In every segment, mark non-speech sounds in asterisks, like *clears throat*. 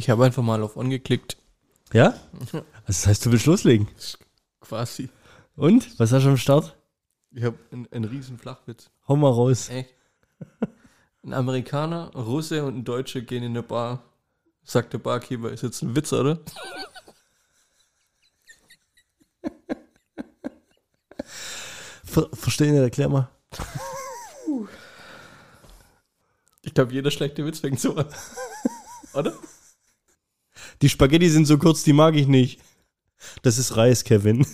Ich habe einfach mal auf On geklickt. Ja? Also das heißt, du willst loslegen. Quasi. Und? Was hast du am Start? Ich habe einen, einen riesen Flachwitz. Hau mal raus. Echt? Ein Amerikaner, ein Russe und ein Deutsche gehen in eine Bar. Sagt der Barkeeper, ist jetzt ein Witz, oder? Ver Verstehen nicht, erklär mal. Ich glaube, jeder schlechte Witz fängt so an. Oder? Die Spaghetti sind so kurz, die mag ich nicht. Das ist Reis, Kevin.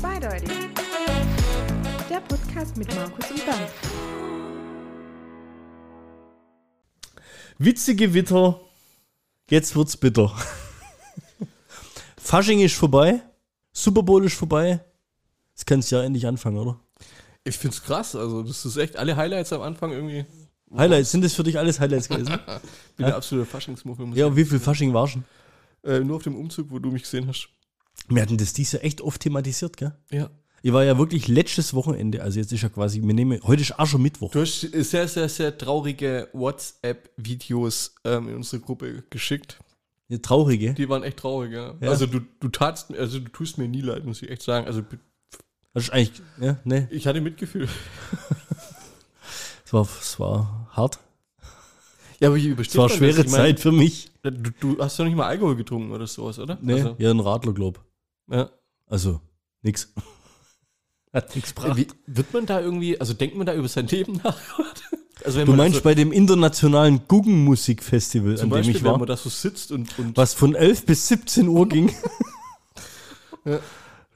Zweideutig. Der Podcast mit Markus und Bernd. Witzige Witter. Jetzt wird's bitter. Fasching ist vorbei. Super Bowl ist vorbei. Jetzt kannst du ja endlich anfangen, oder? Ich find's krass. Also, das ist echt alle Highlights am Anfang irgendwie. Highlights, sind das für dich alles Highlights gewesen? *laughs* Bin der absolute Faschingsmuffel. ja, ich und wie viel Fasching war schon? Äh, nur auf dem Umzug, wo du mich gesehen hast. Wir hatten das dies Jahr echt oft thematisiert, gell? Ja. Ich war ja wirklich letztes Wochenende, also jetzt ist ja quasi, wir nehmen, heute ist auch schon Mittwoch. Du hast sehr, sehr, sehr traurige WhatsApp-Videos ähm, in unsere Gruppe geschickt. Eine traurige. Die waren echt traurig, ja. Ja. Also du, du tatst, also du tust mir nie leid, muss ich echt sagen. Also Das ist eigentlich, ja, ne, ich hatte Mitgefühl. es war, es war hart. Ja, aber wie übersteht Es war man schwere das? Ich Zeit für mich. Du, du hast doch nicht mal Alkohol getrunken oder sowas, oder? Ne, Also, ja, ein Radler, glaub. ja. Also, nix. *laughs* Hat nix gebracht. Wie, wird man da irgendwie, also denkt man da über sein Leben nach? *laughs* Also wenn Du meinst so, bei dem internationalen Guggenmusikfestival, an dem Beispiel, ich wenn war, man da so sitzt und, und was von 11 bis 17 Uhr ging. *laughs* Ja.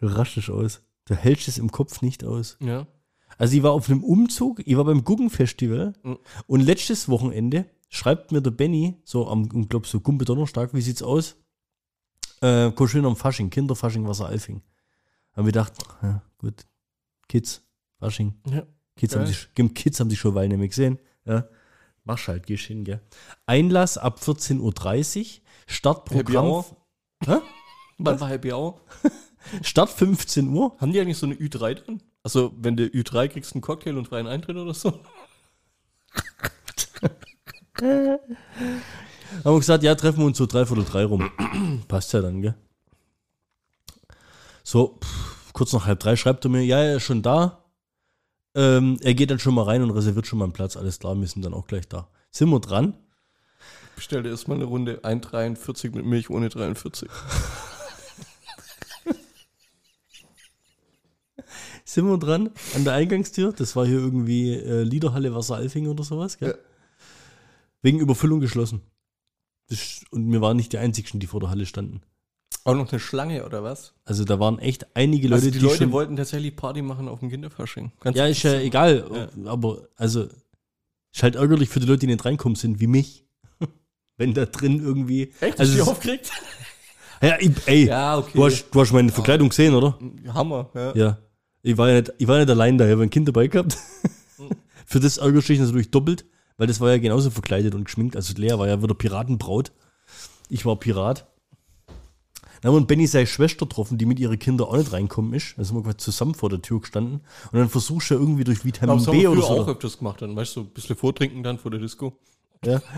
Du raschst aus. Du hältst es im Kopf nicht aus. ja. Also ich war auf einem Umzug, ich war beim Guggenfestival Mhm. und letztes Wochenende schreibt mir der Benny, so am, ich glaube so Gumpe Donnerstag, wie sieht's aus? Äh, komm schön am Fasching, Kinderfasching, Wasseralfing. Haben wir gedacht, ja, gut, Kids, Fasching. ja. Kids haben, sich, Kids haben sich schon Weile nicht mehr gesehen. Ja. Machst halt, gehst hin, gell. Einlass ab 14.30 Uhr, Happy Startprogramm. Hour. Hä? *laughs* Wann war Happy Hour? *laughs* Start 15 Uhr. Haben die eigentlich so eine Ü3 drin? Also wenn du Ü3 kriegst, einen Cocktail und freien Eintritt oder so? *laughs* Haben wir gesagt, ja, treffen wir uns so dreiviertel drei rum. *clears throat* Passt ja dann, gell? So, pff, kurz nach halb drei schreibt er mir, ja, er ist schon da. Ähm, er geht dann schon mal rein und reserviert schon mal einen Platz. Alles klar, wir sind dann auch gleich da. Sind wir dran? Bestell dir erstmal eine Runde 1,43 mit Milch ohne 43. *laughs* Sind wir dran an der Eingangstür? Das war hier irgendwie äh, Liederhalle Wasseralfing oder sowas, gell? Ja. Wegen Überfüllung geschlossen. Das, und wir waren nicht die Einzigen, die vor der Halle standen. Auch noch eine Schlange oder was? Also da waren echt einige Leute, Also die die, Leute wollten tatsächlich Party machen auf dem Kinderfasching. Ganz Ja, ist ja egal. Aber, also, ist halt ärgerlich für die Leute, die nicht reinkommen sind, wie mich. *laughs* Wenn da drin irgendwie. Echt? Also, Ist aufgeregt? *laughs* ja, ich, ey, Ja, okay. du, hast, du hast meine Verkleidung gesehen, oder? Hammer, ja. Ja. Ich war ja nicht, ich war nicht allein da, ich habe ein Kind dabei gehabt. Mhm. *laughs* für das du dich natürlich doppelt, weil das war ja genauso verkleidet und geschminkt. Also, Lea war ja wieder Piratenbraut. Ich war Pirat. Dann haben wir Benny seine Schwester getroffen, die mit ihren Kindern auch nicht reinkommen ist. Also sind wir quasi zusammen vor der Tür gestanden. Und dann versuchst du ja irgendwie durch Vitamin B oder so. auch öfters gemacht dann, weißt du, so ein bisschen vortrinken dann vor der Disco. Ja. *laughs*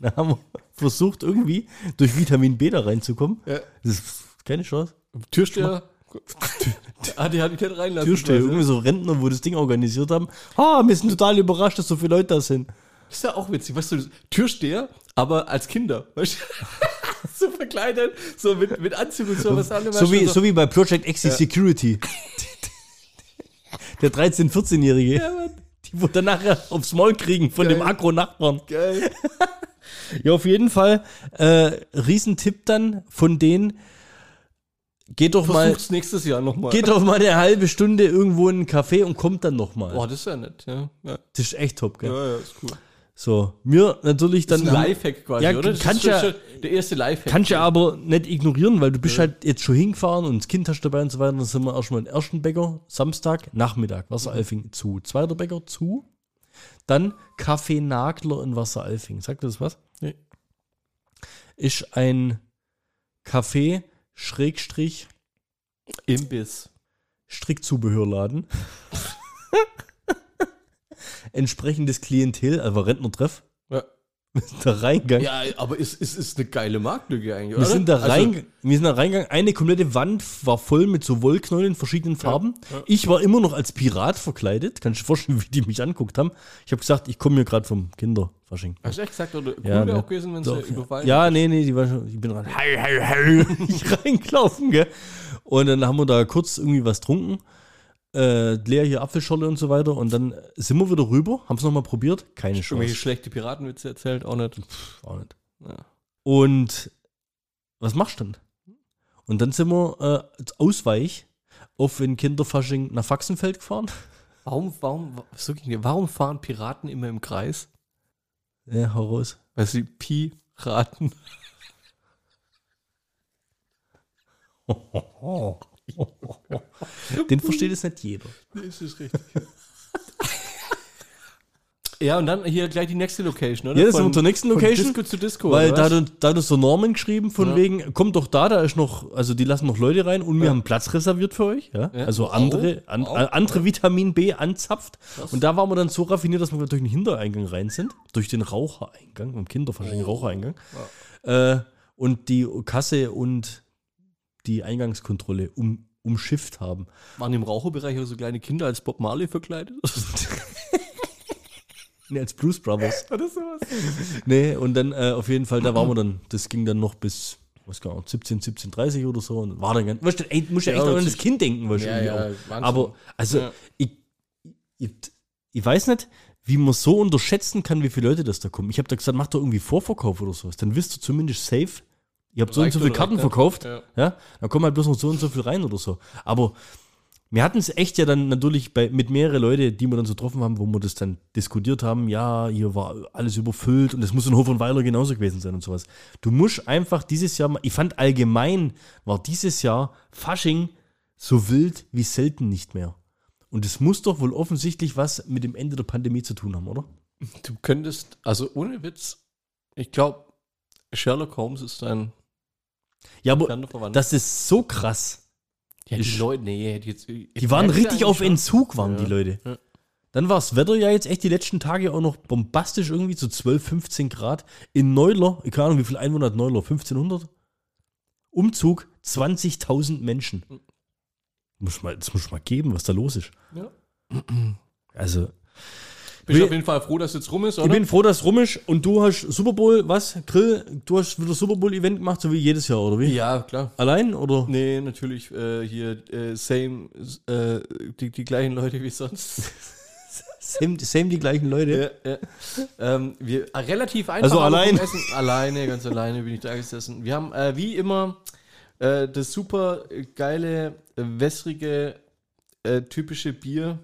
Dann haben wir versucht, irgendwie durch Vitamin B da reinzukommen. Ja. Das ist keine Chance. Türsteher. *laughs* ah, die hat ich nicht reinlassen. Türsteher, irgendwie so Rentner, wo das Ding organisiert haben. Ah, wir sind total überrascht, dass so viele Leute da sind. Das ist ja auch witzig, weißt du, Türsteher, aber als Kinder, weißt du? *laughs* *laughs* so verkleidet, so mit, mit Anzug und so, was So wie, so wie bei Project X Security. Der 13-, 14-Jährige. Ja, Mann. Die dann nachher aufs Maul kriegen von Geil. dem Agro-Nachbarn. Geil. *laughs* Ja, auf jeden Fall. Äh, Riesentipp dann von denen. Geht doch mal, Versuch's nächstes Jahr nochmal. geht doch mal eine halbe Stunde irgendwo in einen Café und kommt dann noch mal. Boah, das ist ja nett, ja. Ja, Das ist echt top, gell? ja, ja ist cool. So, mir natürlich dann. Das ist ein Lifehack quasi, Ja, oder? Das kannst ist ja- schon der erste Lifehack. Kannst ja aber nicht ignorieren, weil du bist halt jetzt schon hingefahren und das Kind hast dabei und so weiter. Dann sind wir erstmal im ersten Bäcker, Samstag, Nachmittag, Wasseralfing zu. Zweiter Bäcker zu. Dann Kaffee Nagler in Wasseralfing. Sagt das was? Nee. Ist ein Café, Schrägstrich, Imbiss. Strickzubehörladen. *laughs* Entsprechendes Klientel, also Rentnertreff. Ja. *laughs* Der Reingang. Ja, aber es ist, ist, eine geile Marktlücke eigentlich, Wir oder? sind, da Also, rein, wir sind da reingegangen, eine komplette Wand war voll mit so Wollknäueln in verschiedenen Farben. Ich war immer noch als Pirat verkleidet. Kannst du dir vorstellen, *laughs* wie die mich anguckt haben? Ich habe gesagt, ich komme hier gerade vom Kinderfasching. Hast du echt gesagt, oder cool Ja, wäre ne. auch gewesen, wenn sie überfallen ja, nee, nee, die war schon, ich bin rein, hey, hey, *laughs* ich reingelaufen, gell. Und dann haben wir da kurz irgendwie was getrunken. Äh, Lea hier Apfelschorle und so weiter. Und dann sind wir wieder rüber, haben es nochmal probiert. Keine Irgendwelche Chance. schlechte Piratenwitze erzählt, auch nicht. Auch nicht. Ja. Und was machst du denn? Und dann sind wir äh, als Ausweich auf ein Kinderfasching nach Faxenfeld gefahren. *laughs* Warum, warum, so ging die- warum fahren Piraten immer im Kreis? Ja, hau raus. Weil sie Piraten. *laughs* *laughs* Den versteht es nicht jeder. Das ist richtig. ja, und dann hier gleich die nächste Location, oder? Ja, das sind wir zur nächsten von Location, Disco zu Disco. Weil oder da, was? hat uns- da hat uns so Norman geschrieben, von Ja. wegen, kommt doch da, da ist noch, also die lassen noch Leute rein und wir Ja. haben Platz reserviert für euch. Ja? Ja. Also andere, an, au, äh, andere Vitamin B anzapft. Krass. Und da waren wir dann so raffiniert, dass wir durch den Hintereingang rein sind. Durch den Rauchereingang, im Kinderfasching Oh. Rauchereingang. Äh, und die Kasse und die Eingangskontrolle um, umschifft haben. Waren im Raucherbereich auch so kleine Kinder als Bob Marley verkleidet? *laughs* Nee, als Blues Brothers. Oder sowas? Nee, und dann äh, auf jeden Fall, da waren wir dann, das ging dann noch bis, was gar nicht, 17, 17.30 oder so. Und war dann ganz, weißt du, ey, du musst ja, Ja, echt auch an das Kind denken, du, Ja, ja. Aber, also, Ja. ich, ich, ich weiß nicht, wie man so unterschätzen kann, wie viele Leute das da kommen. Ich habe da gesagt, mach doch irgendwie Vorverkauf oder sowas. Dann wisst du zumindest safe, ihr habt so und so viele Karten verkauft. Ja. Ja, dann kommen halt bloß noch so und so viel rein oder so. Aber wir hatten es echt ja dann natürlich bei, mit mehreren Leuten, die wir dann so getroffen haben, wo wir das dann diskutiert haben, ja, hier war alles überfüllt und es muss in Hof und Weiler genauso gewesen sein und sowas. Du musst einfach dieses Jahr, mal- ich fand allgemein war dieses Jahr Fasching so wild wie selten nicht mehr. Und es muss doch wohl offensichtlich was mit dem Ende der Pandemie zu tun haben, oder? Du könntest, also ohne Witz, ich glaube, Sherlock Holmes ist ein Ja, aber das ist so krass. ja, die ist- Leute, nee, die, jetzt, Die waren richtig auf Entzug, waren Ja. die Leute. Ja. Dann war das Wetter ja jetzt echt die letzten Tage auch noch bombastisch irgendwie, so 12, 15 Grad. In Neuler, ich keine Ahnung, wie viel Einwohner hat Neuler? 1500? Umzug, 20.000 Menschen. Muss mal, das muss mal geben, was da los ist. Ja. Also, Bin ich Wie- auf jeden Fall froh, dass es jetzt rum ist, ich oder? bin froh, dass es rum ist und du hast Super Bowl, was? Grill, du hast wieder Super Bowl-Event gemacht, so wie jedes Jahr, oder wie? ja, klar. Allein oder? Nee, natürlich äh, hier äh, same, äh, die, die gleichen Leute wie sonst. *laughs* Same, same die gleichen Leute. ja, ja. Ähm, wir, äh, relativ einfach. Also allein? Essen. Alleine, ganz alleine bin ich da gesessen. Wir haben äh, wie immer äh, das super geile, wässrige, äh, typische Bier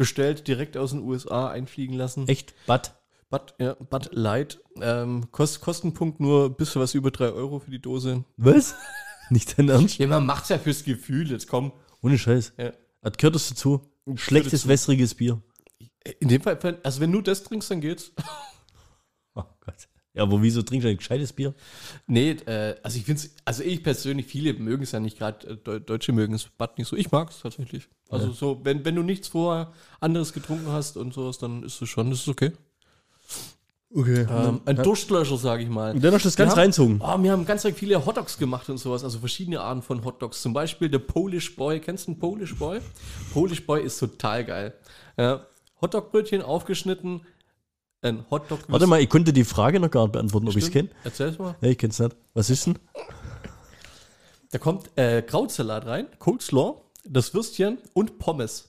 bestellt, direkt aus den USA einfliegen lassen. Echt? Bad? Bud, ja, Bud Light. Ähm, Kost, Kostenpunkt nur ein bisschen was über 3 Euro für die Dose. Was? *laughs* Nicht dein Ernst? Ja, man macht's ja fürs Gefühl, jetzt komm. Ohne Scheiß. Ja. Was gehört das dazu? Schlechtes, wässriges Bier. In dem Fall, also wenn du das trinkst, dann geht's. Ja, aber wieso trinkst du ein gescheites Bier? Nee, äh, also ich finde also ich persönlich, viele mögen es ja nicht, gerade äh, Deu- Deutsche mögen es Bad nicht so. Ich mag es tatsächlich. Also Ja. so, wenn, wenn du nichts vorher anderes getrunken hast und sowas, dann ist es schon, das ist okay. Okay. Ähm, ein Durstlöscher, sage ich mal. Und dann hast du das ganz Wir haben- reinzogen. Oh, wir haben ganz viele Hotdogs gemacht und sowas, also verschiedene Arten von Hotdogs. Zum Beispiel der Polish Boy. Kennst du den Polish Boy? Polish Boy ist total geil. Ja, Hotdogbrötchen aufgeschnitten, ein Hotdog. Warte mal, ich konnte die Frage noch gar nicht beantworten, ob ich es kenne. Erzähl's mal. Nee, ich kenn's nicht. Was ist denn? Da kommt äh, Krautsalat rein, Coleslaw, das Würstchen und Pommes.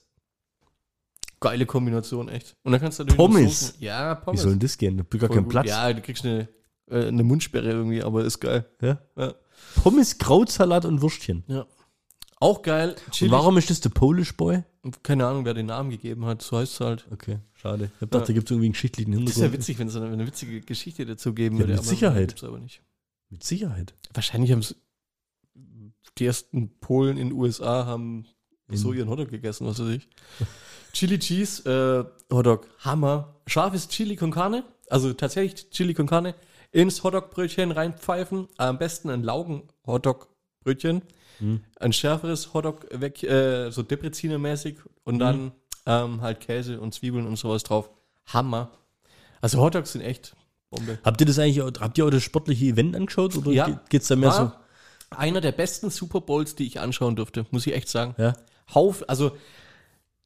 Geile Kombination, echt. Und dann kannst du natürlich Pommes? Soßen- Ja, Wie Pommes. soll denn das gehen? Da hab ich gar Voll keinen gut. Platz. Ja, du kriegst eine, äh, eine Mundsperre irgendwie, aber ist geil. Ja. Ja. Pommes, Krautsalat und Würstchen. ja. Auch geil. Und warum ist das der Polish Boy? Keine Ahnung, wer den Namen gegeben hat. So heißt es halt. Okay, schade. Ich hab gedacht, Ja. da gibt es irgendwie einen geschichtlichen Das ist Hintergrund. ja witzig, wenn es eine, eine witzige Geschichte dazu geben Ja, würde. mit aber Sicherheit. Gibt's aber nicht. Mit Sicherheit. Wahrscheinlich haben es die ersten Polen in den USA haben In- so ihren Hotdog gegessen, was weiß ich. *laughs* Chili Cheese äh, Hotdog, Hammer. Scharfes Chili con Carne, also tatsächlich Chili con Carne, ins Hotdogbrötchen reinpfeifen. Am besten ein Laugen Hotdogbrötchen. Ein schärferes Hotdog weg, äh, so Deprezinermäßig und dann ähm, halt Käse und Zwiebeln und sowas drauf. Hammer. Also Hotdogs sind echt Bombe. Habt ihr das eigentlich, auch- habt ihr auch das sportliche Event angeschaut oder Ja. ge- geht's da mehr War einer der besten Super Bowls, die ich anschauen durfte, muss ich echt sagen. so? Ja. Hauf, also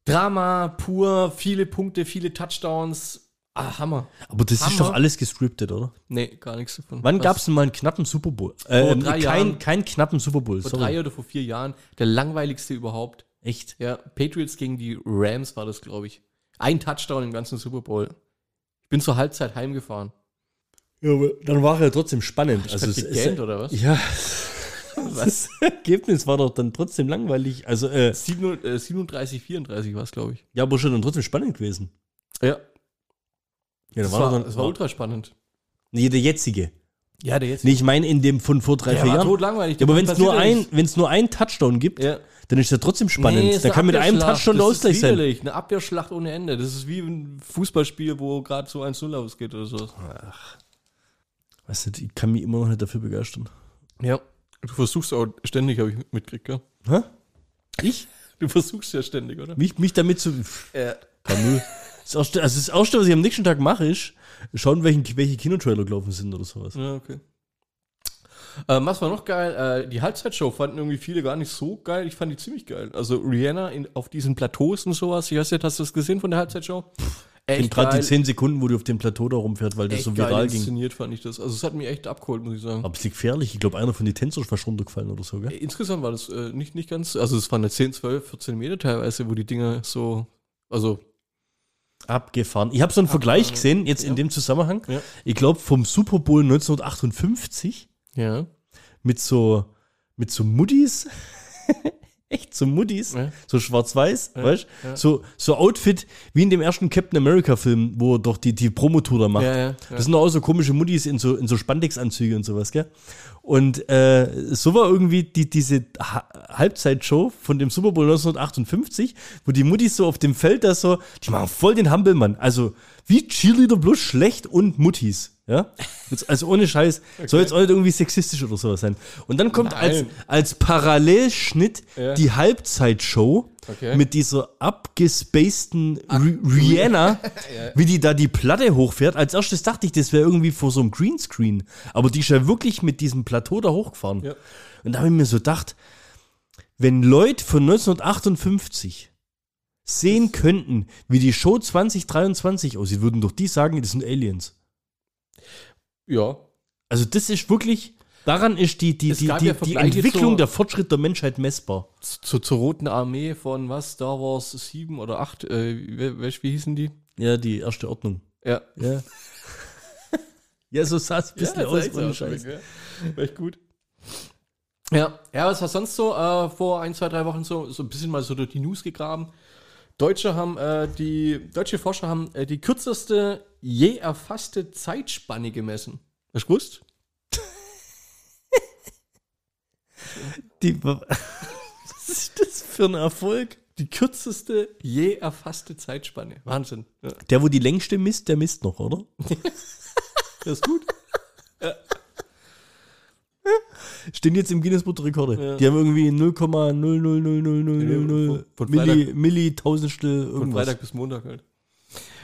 Drama pur, viele Punkte, viele Touchdowns. Ah, Hammer. Aber das ist Hammer. doch alles gescriptet, oder? Nee, gar nichts davon. Wann Was? gab's denn mal einen knappen Super Bowl? Äh, Vor drei kein, Jahren. kein knappen Super Bowl, vor sorry. drei oder vor vier Jahren der langweiligste überhaupt. Echt? Ja, Patriots gegen die Rams war das, glaube ich. Ein Touchdown im ganzen Super Bowl. Ich bin zur Halbzeit heimgefahren. Ja, aber dann war er trotzdem spannend. Also Also es es, gegähnt, es, oder was? ja, *laughs* das Ergebnis war doch dann trotzdem langweilig. Also, 7, äh, 37, 34 war es, glaube ich. ja, aber schon dann trotzdem spannend gewesen. Ja, Ja, das dann war, doch das war ultra spannend. Nee, der jetzige. Ja, der jetzt. Nee, ich meine in dem von vor drei, der vier war Jahren. totlangweilig. Ja, aber wenn es nur, ein, nur einen Touchdown gibt, Ja. dann ist der trotzdem spannend. Nee, da kann mit einem. Touchdown der Das ist Ausgleich sein. Eine Abwehrschlacht ohne Ende. Das ist wie ein Fußballspiel, wo gerade so 1-0 ausgeht oder so. Weißt du, ich kann mich immer noch nicht dafür begeistern. Ja. Du versuchst auch ständig, habe ich mitgekriegt, gell? Hä? Ich? Du versuchst ja ständig, oder? Mich, mich damit zu. Ja. Kann Das erste, also das erste, was ich am nächsten Tag mache, ist schauen, welchen, welche Kinotrailer gelaufen sind oder sowas. Ja, okay. Ähm, was war noch geil? Äh, die Halbzeitshow fanden irgendwie viele gar nicht so geil. Ich fand die ziemlich geil. Also Rihanna in, auf diesen Plateaus und sowas. Ich weiß nicht, hast du das gesehen von der Halbzeitshow? Und gerade die 10 Sekunden, wo die auf dem Plateau da rumfährt, weil das echt so geil viral ging. inszeniert fand ich das. Also es hat mich echt abgeholt, muss ich sagen. Aber es liegt gefährlich. Ich glaube, einer von den Tänzern ist fast runtergefallen oder so, gell? Insgesamt war das äh, nicht, nicht ganz, also es waren eine 10, 12, 14 Meter teilweise, wo die Dinger so, also Abgefahren. Ich habe so einen Vergleich ja. gesehen, jetzt Ja. in dem Zusammenhang. Ja. Ich glaube, vom Super Bowl 1958 ja. mit so, mit so Muttis. *laughs* Echt so Muttis. Ja. So schwarz-weiß, weißt ja. So, so Outfit wie in dem ersten Captain America-Film, wo er doch die, die Promotour da macht. Ja, ja, ja. Das sind doch auch so komische Muttis in so, in so Spandex-Anzüge und sowas, gell? Und äh, so war irgendwie die, diese ha Halbzeitshow von dem Super Bowl 1958, wo die Muttis so auf dem Feld da so, die machen voll den Hampelmann. Also wie Cheerleader bloß schlecht und Muttis. Ja? Jetzt, also ohne Scheiß. Soll jetzt auch nicht irgendwie sexistisch oder sowas sein. Und dann kommt als, als Parallelschnitt Ja. die Halbzeitshow Okay. mit dieser abgespaceden Ri- Rihanna, *laughs* wie die da die Platte hochfährt. Als erstes dachte ich, das wäre irgendwie vor so einem Greenscreen. Aber die ist ja wirklich mit diesem Plateau da hochgefahren. Ja. Und da habe ich mir so gedacht, wenn Leute von 1958 sehen könnten, wie die Show 2023 aussieht, würden doch die sagen, das sind Aliens. Ja. Also das ist wirklich, daran ist die, die, die, die, ja die Entwicklung zur- der Fortschritt der Menschheit messbar. Zu, zur Roten Armee von was? Star Wars 7 oder 8, äh, wie, wie, hießen die? Ja, die erste Ordnung. Ja. Ja. *laughs* ja, so sah es ein bisschen das aus. ohne so Scheiß. ja. War echt gut. Ja, ja, was war sonst so äh, vor ein, zwei, drei Wochen so, so ein bisschen mal so durch die News gegraben. Deutsche haben, äh, die, deutsche Forscher haben äh, die kürzeste je erfasste Zeitspanne gemessen. Hast du gewusst? *laughs* Die, *laughs* was ist das für ein Erfolg? Die kürzeste je erfasste Zeitspanne. Wahnsinn. Ja. Der, wo die längste misst, der misst noch, oder? *laughs* Das ist gut. Stehen jetzt im Guinness Buch der Rekorde. Ja. Die haben irgendwie 0,0000000 Von- Milli, Freitag- Milli Tausendstel Von irgendwas. Freitag bis Montag halt.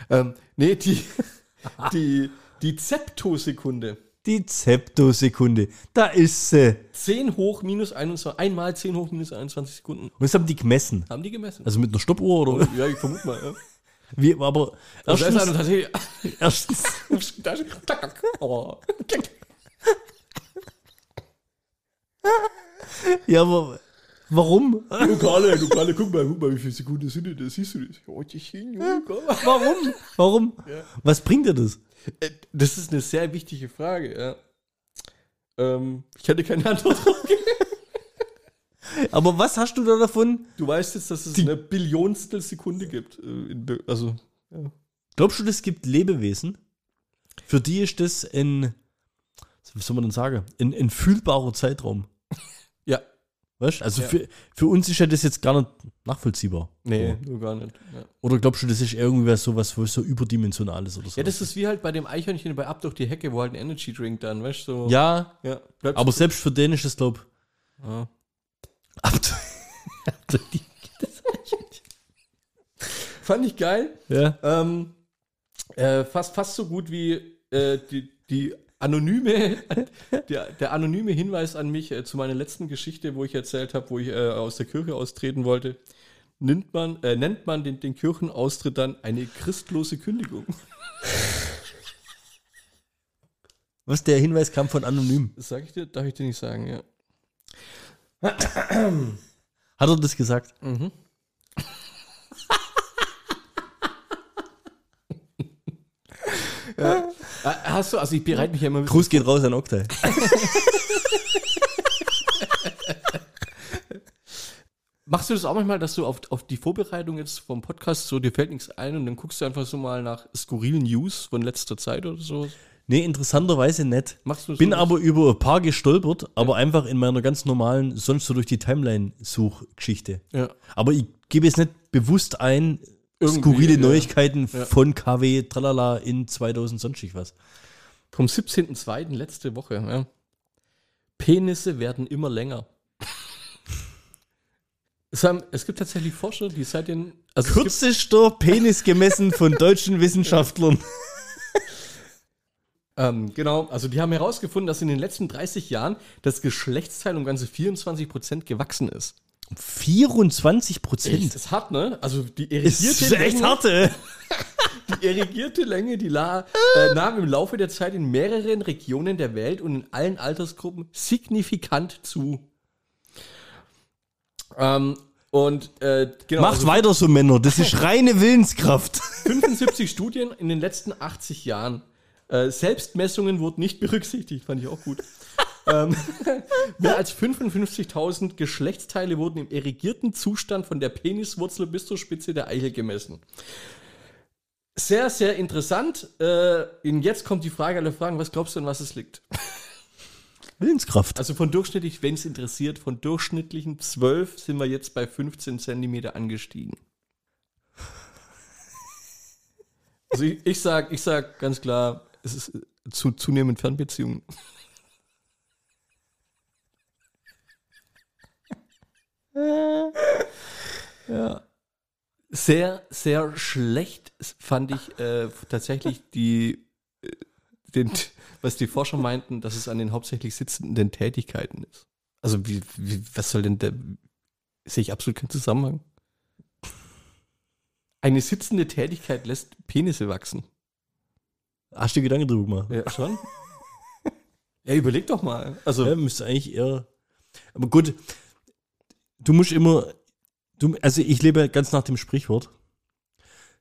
Ähm, nee, die, *laughs* die, die Zeptosekunde. Die Zeptosekunde. Da ist sie. 10 hoch minus 21, einmal 10 hoch minus 21 Sekunden. Und das haben die gemessen. Haben die gemessen? Also mit einer Stoppuhr oder? ja, ich vermute mal. Ja. *laughs* Wie, aber Also erstens, da ist einer tatsächlich. *laughs* erstens, Da ist- tack, tack. Oh. Ja, aber warum? Du Karle, du Karle, guck mal, guck mal, wie viele Sekunden sind denn das? Siehst du das? Oh, die sind- Warum? Warum? Was bringt dir das? Äh, Das ist eine sehr wichtige Frage, ja. Ähm, ich hätte keine Antwort drauf. Aber was hast du da davon? Du weißt jetzt, dass es eine Billionstel Sekunde gibt. äh, in Also, ja. Glaubst du, es gibt Lebewesen, für die ist das ein, wie soll man denn sagen, ein, ein fühlbarer Zeitraum? Weißt du? Also Ja. für, für uns ist ja das jetzt gar nicht nachvollziehbar. Nee, So. nur gar nicht. Ja. Oder glaubst du, das ist irgendwie sowas, wo es so überdimensional ist oder so? ja, das ist wie halt bei dem Eichhörnchen bei Ab durch die Hecke, wo halt ein Energy Drink dann, weißt du? So, ja, ja bleibst aber selbst für den ist das, glaub Ja. *laughs* Fand ich geil. ja. Ähm, äh, fast, fast so gut wie äh, die, die anonyme, *laughs* der, der anonyme Hinweis an mich äh, zu meiner letzten Geschichte, wo ich erzählt habe, wo ich äh, aus der Kirche austreten wollte. Nennt man, äh, nennt man den, den Kirchenaustritt dann eine christlose Kündigung. *laughs* Was, der Hinweis kam von Anonym. Das sag ich dir, darf ich dir nicht sagen, ja. Hat er das gesagt? Äh, Hast du, also ich bereite mich ja immer Gruß geht raus an Oktay. *laughs* Machst du das auch manchmal, dass du auf, auf die Vorbereitung jetzt vom Podcast so, dir fällt nichts ein und dann guckst du einfach so mal nach skurrilen News von letzter Zeit oder so? Nee, interessanterweise nicht. Machst du das Bin so? aber über ein paar gestolpert, aber einfach in meiner ganz normalen, sonst so durch die Timeline-Suchgeschichte. Ja. Aber ich gebe jetzt nicht bewusst ein, Irgendwie, skurrile ja. Neuigkeiten Ja. von KW Tralala in 2000 sonstig was. Vom 17.02. letzte Woche, ja. Penisse werden immer länger. es, haben, es gibt tatsächlich Forscher, die seit den. Also Kürzester Penis gemessen von deutschen Wissenschaftlern. ähm, genau, also die haben herausgefunden, dass in den letzten 30 Jahren das Geschlechtsteil um ganze 24 Prozent gewachsen ist. 24 Prozent. Das ist hart, ne? Also die Ist irrigierte echt Länge- hart, ey. *laughs* Die irrigierte Länge, die la, äh, nahm im Laufe der Zeit in mehreren Regionen der Welt und in allen Altersgruppen signifikant zu. Ähm, und äh, genau, Macht also weiter so, Männer. Das ist reine *laughs* Willenskraft. 75 Studien in den letzten 80 Jahren. Äh, Selbstmessungen wurden nicht berücksichtigt, fand ich auch gut. Ähm, *laughs* mehr als 55.000 Geschlechtsteile wurden im erigierten Zustand von der Peniswurzel bis zur Spitze der Eichel gemessen. Sehr, sehr interessant. Äh, und jetzt kommt die Frage aller Fragen. Was glaubst du, an was es liegt? Willenskraft. Also von durchschnittlich, wenn es interessiert, von durchschnittlichen 12 sind wir jetzt bei 15 Zentimeter angestiegen. Also ich, ich sag, ich sag ganz klar, es ist zu, zunehmend Fernbeziehungen. *laughs* ja. Sehr, sehr schlecht fand ich äh, tatsächlich die, äh, den, was die Forscher meinten, dass es an den hauptsächlich sitzenden Tätigkeiten ist. Also wie, wie was soll denn der, sehe ich absolut keinen Zusammenhang. Eine sitzende Tätigkeit lässt Penisse wachsen. Hast du dir Gedanken drüber gemacht? Ja, schon? ja, überleg doch mal. Also, Ja, müsste eigentlich eher. Aber gut, du musst immer. Du, also ich lebe ganz nach dem Sprichwort.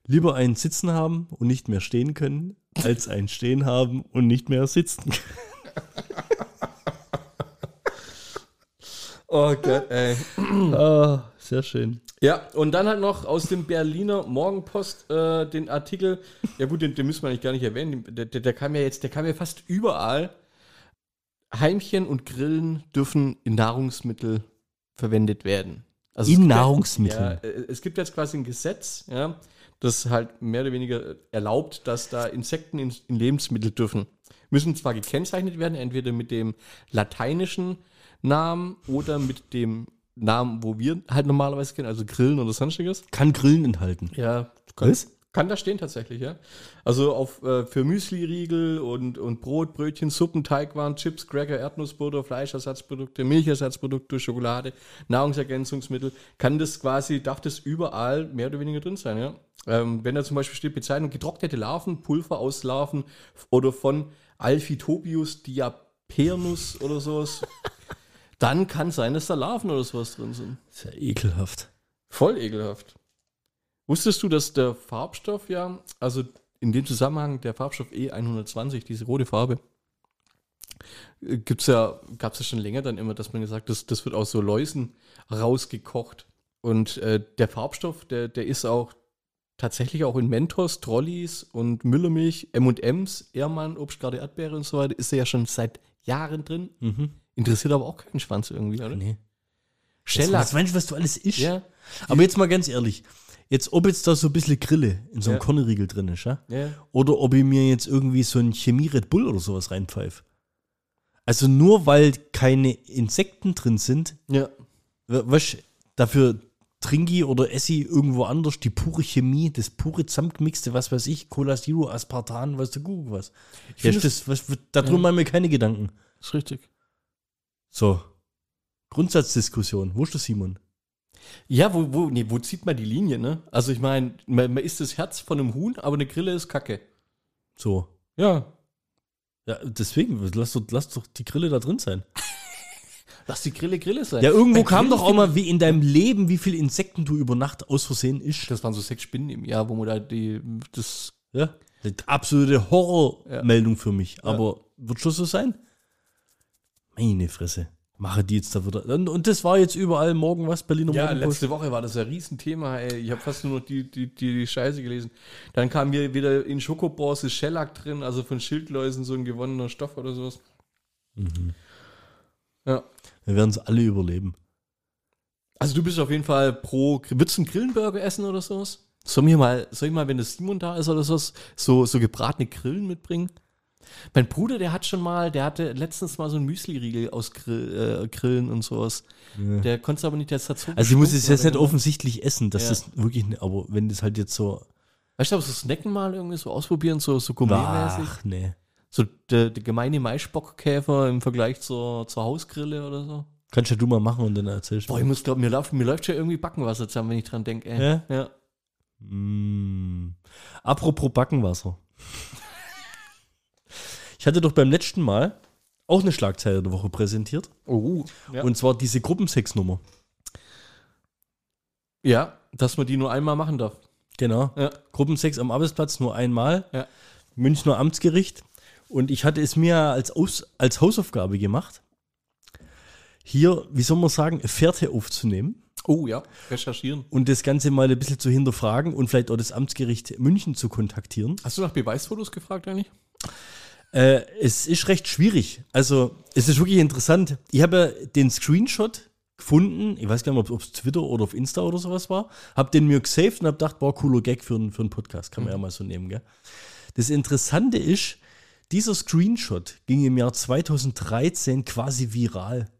Lieber ein Sitzen haben und nicht mehr stehen können, als ein Stehen haben und nicht mehr sitzen können. oh Gott, ey. Ah, sehr schön. Ja, und dann halt noch aus dem Berliner Morgenpost äh, den Artikel, ja gut, den, den müssen wir eigentlich gar nicht erwähnen, der, der, der kam ja jetzt, der kam ja fast überall. Heimchen und Grillen dürfen in Nahrungsmittel verwendet werden. Also In Nahrungsmitteln. Ja, äh, es gibt jetzt quasi ein Gesetz, ja, das halt mehr oder weniger erlaubt, dass da Insekten in, in Lebensmittel dürfen. Müssen zwar gekennzeichnet werden, entweder mit dem lateinischen Namen oder mit dem Namen, wo wir halt normalerweise kennen, also Grillen oder sonstiges. Kann Grillen enthalten. Ja, kann, Was? Kann da stehen tatsächlich, ja. Also auf, äh, für Müsli-Riegel und, und Brot, Brötchen, Suppen, Teigwaren, Chips, Cracker, Erdnussbutter, Fleischersatzprodukte, Milchersatzprodukte, Schokolade, Nahrungsergänzungsmittel, kann das quasi, darf das überall mehr oder weniger drin sein, ja. Ähm, wenn da zum Beispiel steht Bezeichnung getrocknete Larven, Pulver aus Larven oder von Alphitobius diapernus oder sowas, *laughs* dann kann sein, dass da Larven oder sowas drin sind. Sehr ekelhaft. Voll ekelhaft. Wusstest du, dass der Farbstoff ja, also in dem Zusammenhang der Farbstoff E120, diese rote Farbe, äh, gibt's ja, gab es ja schon länger dann immer, dass man gesagt hat, das, das wird aus so Läusen rausgekocht. Und äh, der Farbstoff, der, der ist auch tatsächlich auch in Mentos, Trolleys und Müllermilch, M&M's, Ehrmann, Obstgarde, Erdbeere und so weiter, ist er ja schon seit Jahren drin. Mhm. Interessiert aber auch keinen Schwanz irgendwie, oder? Nee. Shellac. Was meinst du, was du alles isst? Ja, Aber jetzt mal ganz ehrlich. Jetzt, ob jetzt da so ein bisschen Grille in so einem Ja. Kornriegel drin ist, ja? ja. Oder ob ich mir jetzt irgendwie so ein Chemie Red Bull oder sowas reinpfeife. Also nur weil keine Insekten drin sind, Ja. we- weißt, dafür trinke oder esse ich irgendwo anders die pure Chemie, das pure zusammengemixte, was weiß ich, Cola Zero, Aspartan, weißt du, guck was. Ja, find das, was, darüber machen wir keine Gedanken. ist richtig. So. Grundsatzdiskussion. Wo ist der Simon? Ja, wo, wo, nee, wo zieht man die Linie, ne? Also ich meine, man, man isst das Herz von einem Huhn, aber eine Grille ist Kacke. So. Ja. Ja, deswegen, lass doch, lass doch die Grille da drin sein. *laughs* Lass die Grille Grille sein. Ja, irgendwo Bei kam Grillen doch auch mal, wie in deinem Leben, wie viele Insekten du über Nacht aus Versehen isst. Das waren so sechs Spinnen im Jahr, wo man da die, das, Ja. Das absolute Horrormeldung für mich. Aber wird schon so sein? Meine Fresse. Mache die jetzt da wieder. Und, und das war jetzt überall morgen was, Berliner Ja, letzte Woche war das ein Riesenthema, ey. Ich habe fast nur noch die, die, die, die Scheiße gelesen. Dann kam hier wieder in Schokobors ist Shellac drin, also von Schildläusen so ein gewonnener Stoff oder sowas. Ja. Wir werden es alle überleben. Also du bist auf jeden Fall pro. Würdest du einen Grillenburger essen oder sowas? Soll mir mal, soll ich mal, wenn das Simon da ist oder sowas, so, so gebratene Grillen mitbringen? Mein Bruder, der hat schon mal, der hatte letztens mal so ein Müsli-Riegel aus Grill, äh, Grillen und sowas. Der konnte es aber nicht, der ist dazu Also ich muss es jetzt nicht gesagt. offensichtlich essen, dass Ja. das wirklich, aber wenn das halt jetzt so, Weißt du, aber so Snacken mal irgendwie so ausprobieren, so, so gourmetmäßig? ach nee. So der, der gemeine Maischbockkäfer im Vergleich zur, zur Hausgrille oder so? Kannst ja du mal machen und dann erzählst du. Boah, ich muss glauben, mir läuft, mir läuft schon irgendwie Backenwasser zusammen, wenn ich dran denke. ey. Ja? ja. Mm. Apropos Backenwasser. Ich hatte doch beim letzten Mal auch eine Schlagzeile der Woche präsentiert. Oh. Ja. Und zwar diese Gruppensexnummer. ja, dass man die nur einmal machen darf. Genau. Ja. Gruppensex am Arbeitsplatz nur einmal. Ja. Münchner Amtsgericht. Und ich hatte es mir als, Aus, als Hausaufgabe gemacht, hier, wie soll man sagen, Fährte aufzunehmen Oh ja, recherchieren. und das Ganze mal ein bisschen zu hinterfragen und vielleicht auch das Amtsgericht München zu kontaktieren. Hast du nach Beweisfotos gefragt eigentlich? Äh, es ist recht schwierig. Also, es ist wirklich interessant. Ich habe den Screenshot gefunden, ich weiß gar nicht, ob es Twitter oder auf Insta oder sowas war, habe den mir gesaved und habe gedacht, boah, cooler Gag für, einen- für einen Podcast, kann man ja mal so nehmen, gell? Das Interessante ist, dieser Screenshot ging im Jahr 2013 quasi viral.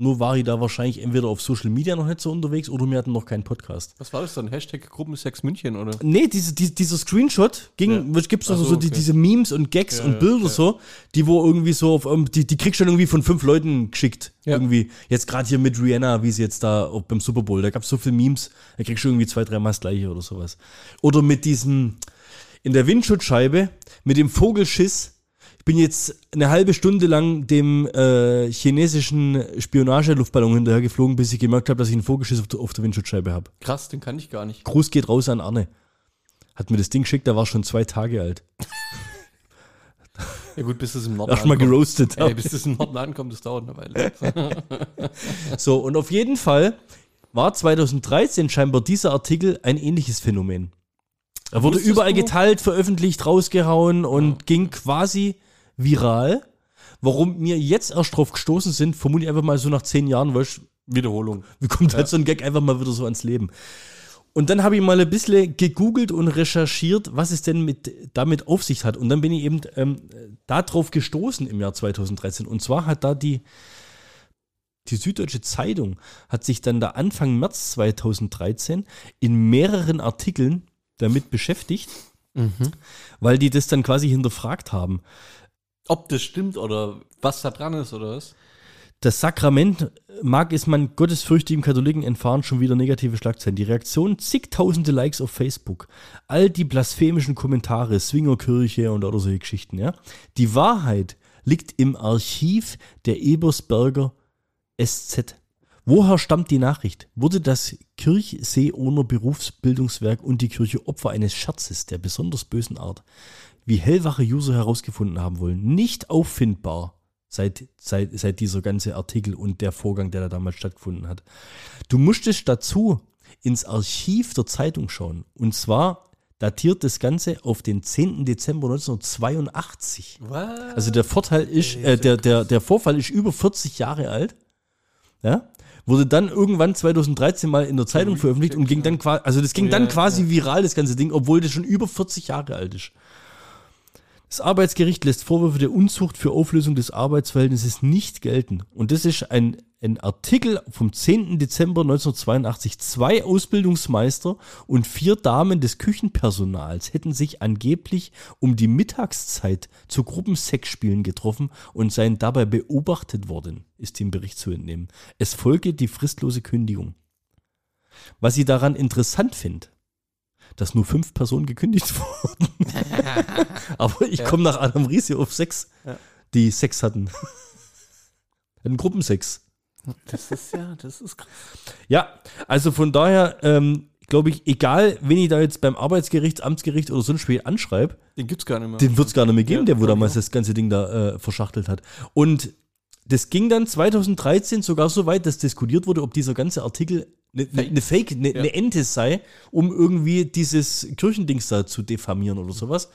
Nur war ich da wahrscheinlich entweder auf Social Media noch nicht so unterwegs oder wir hatten noch keinen Podcast. Was war das dann? Hashtag Gruppensex München oder? Nee, diese, diese, dieser Screenshot ging, Ja. es gibt Ach so, so, so die, okay. diese Memes und Gags Ja, und Bilder ja. so, die wo irgendwie so auf, ähm, die, die kriegst du dann irgendwie von fünf Leuten geschickt. Ja. Irgendwie. Jetzt gerade hier mit Rihanna, wie sie jetzt da beim Super Bowl, da gab es so viele Memes, da kriegst du irgendwie zwei, dreimal das gleiche oder sowas. Oder mit diesem, in der Windschutzscheibe, mit dem Vogelschiss, bin jetzt eine halbe Stunde lang dem äh, chinesischen Spionageluftballon hinterher geflogen, bis ich gemerkt habe, dass ich einen Vogelschiss auf der, auf der Windschutzscheibe habe. Krass, den kann ich gar nicht. Gruß geht raus an Arne. Hat mir das Ding geschickt, da war schon zwei Tage alt. Ja gut, bis es im Norden Erstmal geroastet. Ey, bis es im Norden ankommt, das dauert eine Weile. *laughs* So, und auf jeden Fall war 2013 scheinbar dieser Artikel ein ähnliches Phänomen. Er wurde Wusstest überall du- geteilt, veröffentlicht, rausgehauen und ging quasi viral. Warum wir jetzt erst drauf gestoßen sind, vermute ich einfach mal so nach zehn Jahren, weißt du, Wiederholung. Wie kommt halt so ein Gag einfach mal wieder so ans Leben? Und dann habe ich mal ein bisschen gegoogelt und recherchiert, was es denn mit, damit auf sich hat. Und dann bin ich eben ähm, darauf gestoßen im Jahr 2013. Und zwar hat da die, die Süddeutsche Zeitung hat sich dann da Anfang März 2013 in mehreren Artikeln damit beschäftigt, weil die das dann quasi hinterfragt haben. Ob das stimmt oder was da dran ist oder was? Das Sakrament mag es man gottesfürchtigen Katholiken entfahren, schon wieder negative Schlagzeilen. Die Reaktion, zigtausende Likes auf Facebook, all die blasphemischen Kommentare, Swingerkirche und oder solche Geschichten, ja. Die Wahrheit liegt im Archiv der Ebersberger SZ. Woher stammt die Nachricht? Wurde das Kirchseeohner Berufsbildungswerk und die Kirche Opfer eines Scherzes der besonders bösen Art, wie hellwache User herausgefunden haben wollen, nicht auffindbar seit, seit, seit dieser ganze Artikel und der Vorgang, der da damals stattgefunden hat. Du musstest dazu ins Archiv der Zeitung schauen. Und zwar datiert das Ganze auf den 10. Dezember 1982. Was? Also der Vorteil ist, äh, der, der, der Vorfall ist über 40 Jahre alt. Ja. Wurde dann irgendwann 2013 mal in der Zeitung veröffentlicht und ging dann quasi, also das ging Ja, dann quasi viral, das ganze Ding, obwohl das schon über 40 Jahre alt ist. Das Arbeitsgericht lässt Vorwürfe der Unzucht für Auflösung des Arbeitsverhältnisses nicht gelten. Und das ist ein, ein Artikel vom 10. Dezember 1982. Zwei Ausbildungsmeister und vier Damen des Küchenpersonals hätten sich angeblich um die Mittagszeit zu Gruppensexspielen getroffen und seien dabei beobachtet worden, ist dem Bericht zu entnehmen. Es folge die fristlose Kündigung. Was ich daran interessant finde, dass nur fünf Personen gekündigt *laughs* wurden. *laughs* Aber ich komme nach Adam Riese auf sechs, die Sex hatten. *laughs* Hatten Gruppensex. Das ist ja, das ist krass. Ja, also von daher ähm, glaube ich, egal, wen ich da jetzt beim Arbeitsgericht, Amtsgericht oder sonst wie anschreibe, Den gibt's gar nicht mehr. den wird es gar nicht mehr geben, Ja, der wo damals das ganze Ding da äh, verschachtelt hat. Und das ging dann 2013 sogar so weit, dass diskutiert wurde, ob dieser ganze Artikel eine ne, ne Fake, eine Ja. ne Ente sei, um irgendwie dieses Kirchendings da zu diffamieren oder sowas.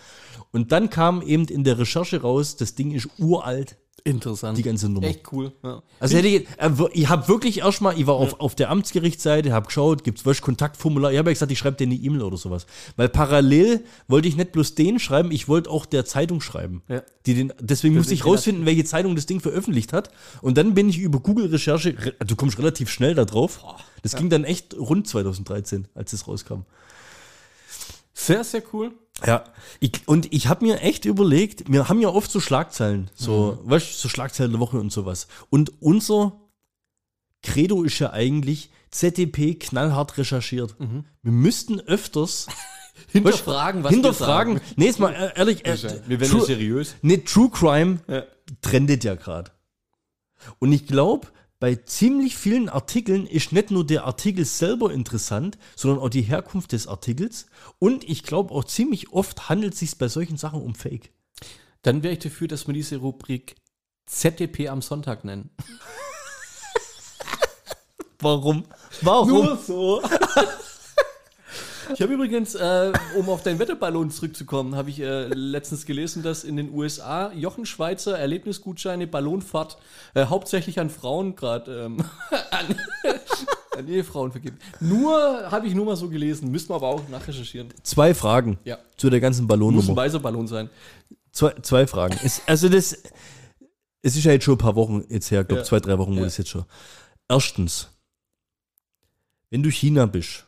Und dann kam eben in der Recherche raus, das Ding ist uralt, Interessant. die ganze Nummer. Echt cool. Ja. Also hätte ich, äh, ich habe wirklich erstmal, ich war auf, auf der Amtsgerichtsseite, habe geschaut, gibt es Kontaktformular. Ich habe ja gesagt, ich schreibe dir eine E-Mail oder sowas. Weil parallel wollte ich nicht bloß den schreiben, ich wollte auch der Zeitung schreiben. Ja. Die den, deswegen musste ich rausfinden, welche Zeitung das Ding veröffentlicht hat. Und dann bin ich über Google-Recherche, re- du kommst relativ schnell da drauf. Das ging dann echt rund 2013, als es rauskam. Sehr, sehr cool. Ja, ich, und ich habe mir echt überlegt, wir haben ja oft so Schlagzeilen, so, weißt du, so Schlagzeilen der Woche und sowas. Und unser Credo ist ja eigentlich ZDP knallhart recherchiert. Wir müssten öfters *laughs* Hinterfragen, was hinterfragen. wir sagen. Nee, jetzt mal äh, ehrlich, äh, Wir werden True, seriös. nee, True Crime Ja. trendet ja gerade. Und ich glaube, bei ziemlich vielen Artikeln ist nicht nur der Artikel selber interessant, sondern auch die Herkunft des Artikels. Und ich glaube auch ziemlich oft handelt es sich bei solchen Sachen um Fake. Dann wäre ich dafür, dass wir diese Rubrik ZDP am Sonntag nennen. *laughs* Warum? Warum? so. *laughs* Ich habe übrigens, äh, um auf deinen Wetterballon zurückzukommen, habe ich äh, letztens gelesen, dass in den USA Jochen Schweizer Erlebnisgutscheine Ballonfahrt äh, hauptsächlich an Frauen gerade ähm, *laughs* an, an Ehefrauen vergeben. Nur habe ich nur mal so gelesen, müssen wir aber auch nachrecherchieren. Zwei Fragen Ja. zu der ganzen Muss ein Ballonnummer. weißer Ballon sein. Zwei, zwei Fragen. Es, also das, es ist ja jetzt schon ein paar Wochen jetzt her, glaube Ja. zwei, drei Wochen, wo Ja. das jetzt schon. Erstens, wenn du China bist,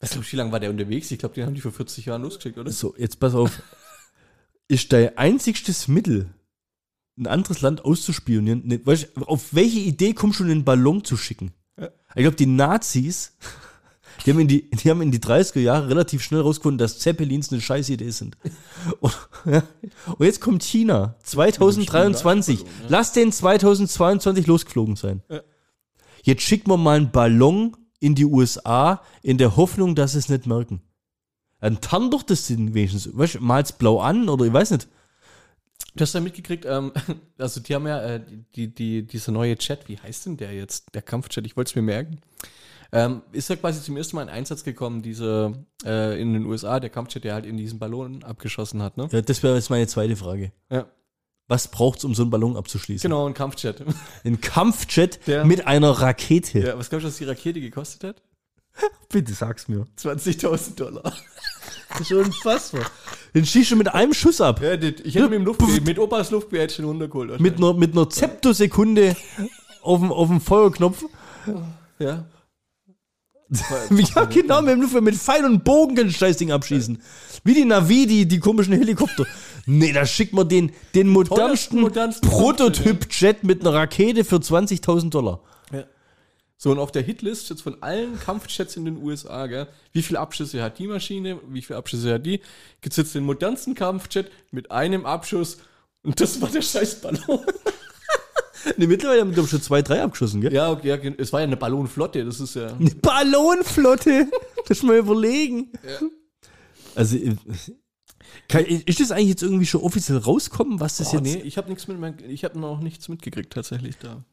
Weißt du, wie lange war der unterwegs? Ich glaube, den haben die vor 40 Jahren losgeschickt, oder? So, jetzt pass auf. ist dein einzigstes Mittel, ein anderes Land auszuspionieren? Ne, weißt, auf welche Idee kommst du, einen Ballon zu schicken? Ich glaube, die Nazis, die haben, in die, die haben in die 30er Jahre relativ schnell rausgefunden, dass Zeppelins eine scheiß Idee sind. Und, ja, und jetzt kommt China, 2023. Lass den 2022 losgeflogen sein. Jetzt schicken wir mal einen Ballon in die USA in der Hoffnung, dass sie es nicht merken. Dann tarn doch das Ding wenigstens. Weißt mal's blau an oder ich weiß nicht. Du hast ja mitgekriegt, ähm, *laughs* also die haben ja äh, die, die, dieser neue Chat, wie heißt denn der jetzt? Der Kampfchat, ich wollte es mir merken. Ähm, ist ja quasi zum ersten Mal in Einsatz gekommen, diese äh, in den USA, der Kampfchat, der halt in diesen Ballon abgeschossen hat, ne? Ja, das wäre jetzt meine zweite Frage. Ja. Was braucht's, um so einen Ballon abzuschließen? Genau, ein Kampfchat. *laughs* Ein Kampfjet Der- mit einer Rakete. ja, was glaubst du, was die Rakete gekostet hat? *laughs* Bitte sag's mir. 20.000 Dollar. *laughs* Das ist unfassbar. Den schießt du mit einem Schuss ab. Ja, das, ich hätte mit dem Luftgewehr, mit Opas Luftgewehr hätte ich schon runtergeholt. Mit einer, mit einer Zeptosekunde auf dem, auf dem Feuerknopf. ja. Ja, genau, mit, dem Luftgewehr, mit Pfeil und Bogen kann das Ding abschießen. Wie die Navi, die, die komischen Helikopter. Nee, da schickt man den, den modernsten, modernsten Prototyp-Jet mit einer Rakete für 20.000 Dollar. Ja. So, und auf der Hitlist jetzt von allen Kampfjets in den USA, gell, wie viele Abschüsse hat die Maschine, wie viele Abschüsse hat die, gibt jetzt den modernsten Kampfjet mit einem Abschuss und das war der scheiß Ballon. *laughs* Nee, mittlerweile haben wir, schon zwei, drei abgeschossen, gell? ja, okay, ja, es war ja eine Ballonflotte, das ist ja. Eine Ballonflotte. *laughs* Das mal überlegen. Also, äh, kann, ist das eigentlich jetzt irgendwie schon offiziell rauskommen, was das Oh, jetzt nee, ich habe nichts mit, ich habe noch nichts mitgekriegt tatsächlich da.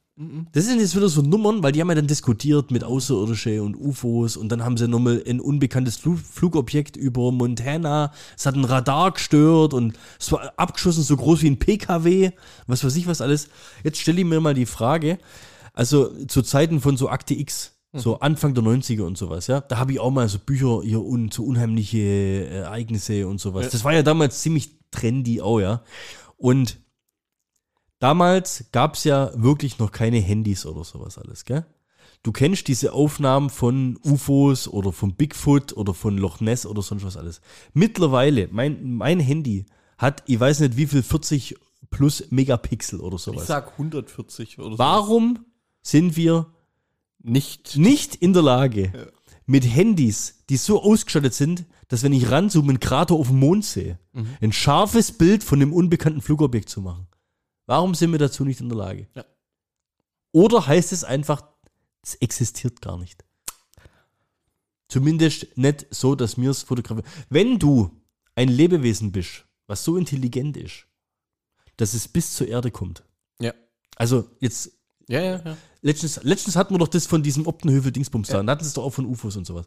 Das sind jetzt wieder so Nummern, weil die haben ja dann diskutiert mit Außerirdische und UFOs und dann haben sie nochmal ein unbekanntes Flu Flugobjekt über Montana. Es hat ein Radar gestört und es war abgeschossen so groß wie ein PKW, was weiß ich was alles. Jetzt stelle ich mir mal die Frage, also zu Zeiten von so Akte X, so Anfang der 90er und sowas, ja, da habe ich auch mal so Bücher hier un, so unheimliche Ereignisse und sowas. Das war ja damals ziemlich trendy auch, ja. Und damals gab es ja wirklich noch keine Handys oder sowas alles, gell? Du kennst diese Aufnahmen von UFOs oder von Bigfoot oder von Loch Ness oder sonst was alles. Mittlerweile, mein, mein Handy hat, ich weiß nicht wie viel, 40 plus Megapixel oder Ich sowas. sag 140 oder so. Warum sind wir Nicht. nicht in der Lage, mit Handys, die so ausgestattet sind, dass wenn ich ranzoome, einen Krater auf dem Mond sehe, Mhm. ein scharfes Bild von einem unbekannten Flugobjekt zu machen? Warum sind wir dazu nicht in der Lage? Ja. Oder heißt es einfach, es existiert gar nicht? Zumindest nicht so, dass mir es fotografieren. Wenn du ein Lebewesen bist, was so intelligent ist, dass es bis zur Erde kommt. Ja. Also jetzt Ja, ja, ja. Letztens, letztens hatten wir doch das von diesem Optenhövel-Dingsbums da. Da hatten sie es doch auch von UFOs und sowas.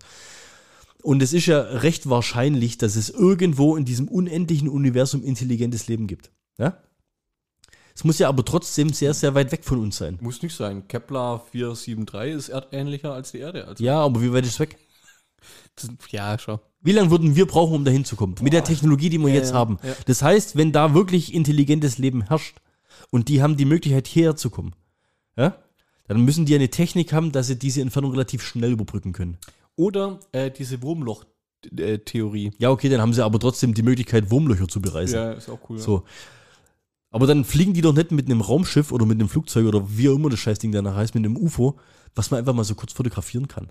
Und es ist ja recht wahrscheinlich, dass es irgendwo in diesem unendlichen Universum intelligentes Leben gibt. Ja? Es muss ja aber trotzdem sehr, sehr weit weg von uns sein. Muss nicht sein. Kepler 473 ist erdähnlicher als die Erde. Also, Ja, aber wie weit ist es weg? das, ja schon. Wie lange würden wir brauchen, um dahin zu kommen? Mit der Technologie, die wir Ja, jetzt ja, haben. ja. Das heißt, wenn da wirklich intelligentes Leben herrscht und die haben die Möglichkeit, hierher zu kommen, ja, dann müssen die eine Technik haben, dass sie diese Entfernung relativ schnell überbrücken können. Oder äh, diese Wurmloch-Theorie. Ja, okay, dann haben sie aber trotzdem die Möglichkeit, Wurmlöcher zu bereisen. Ja, ist auch cool. ja. So. Aber dann fliegen die doch nicht mit einem Raumschiff oder mit einem Flugzeug oder wie auch immer das Scheißding danach heißt, mit einem UFO, was man einfach mal so kurz fotografieren kann.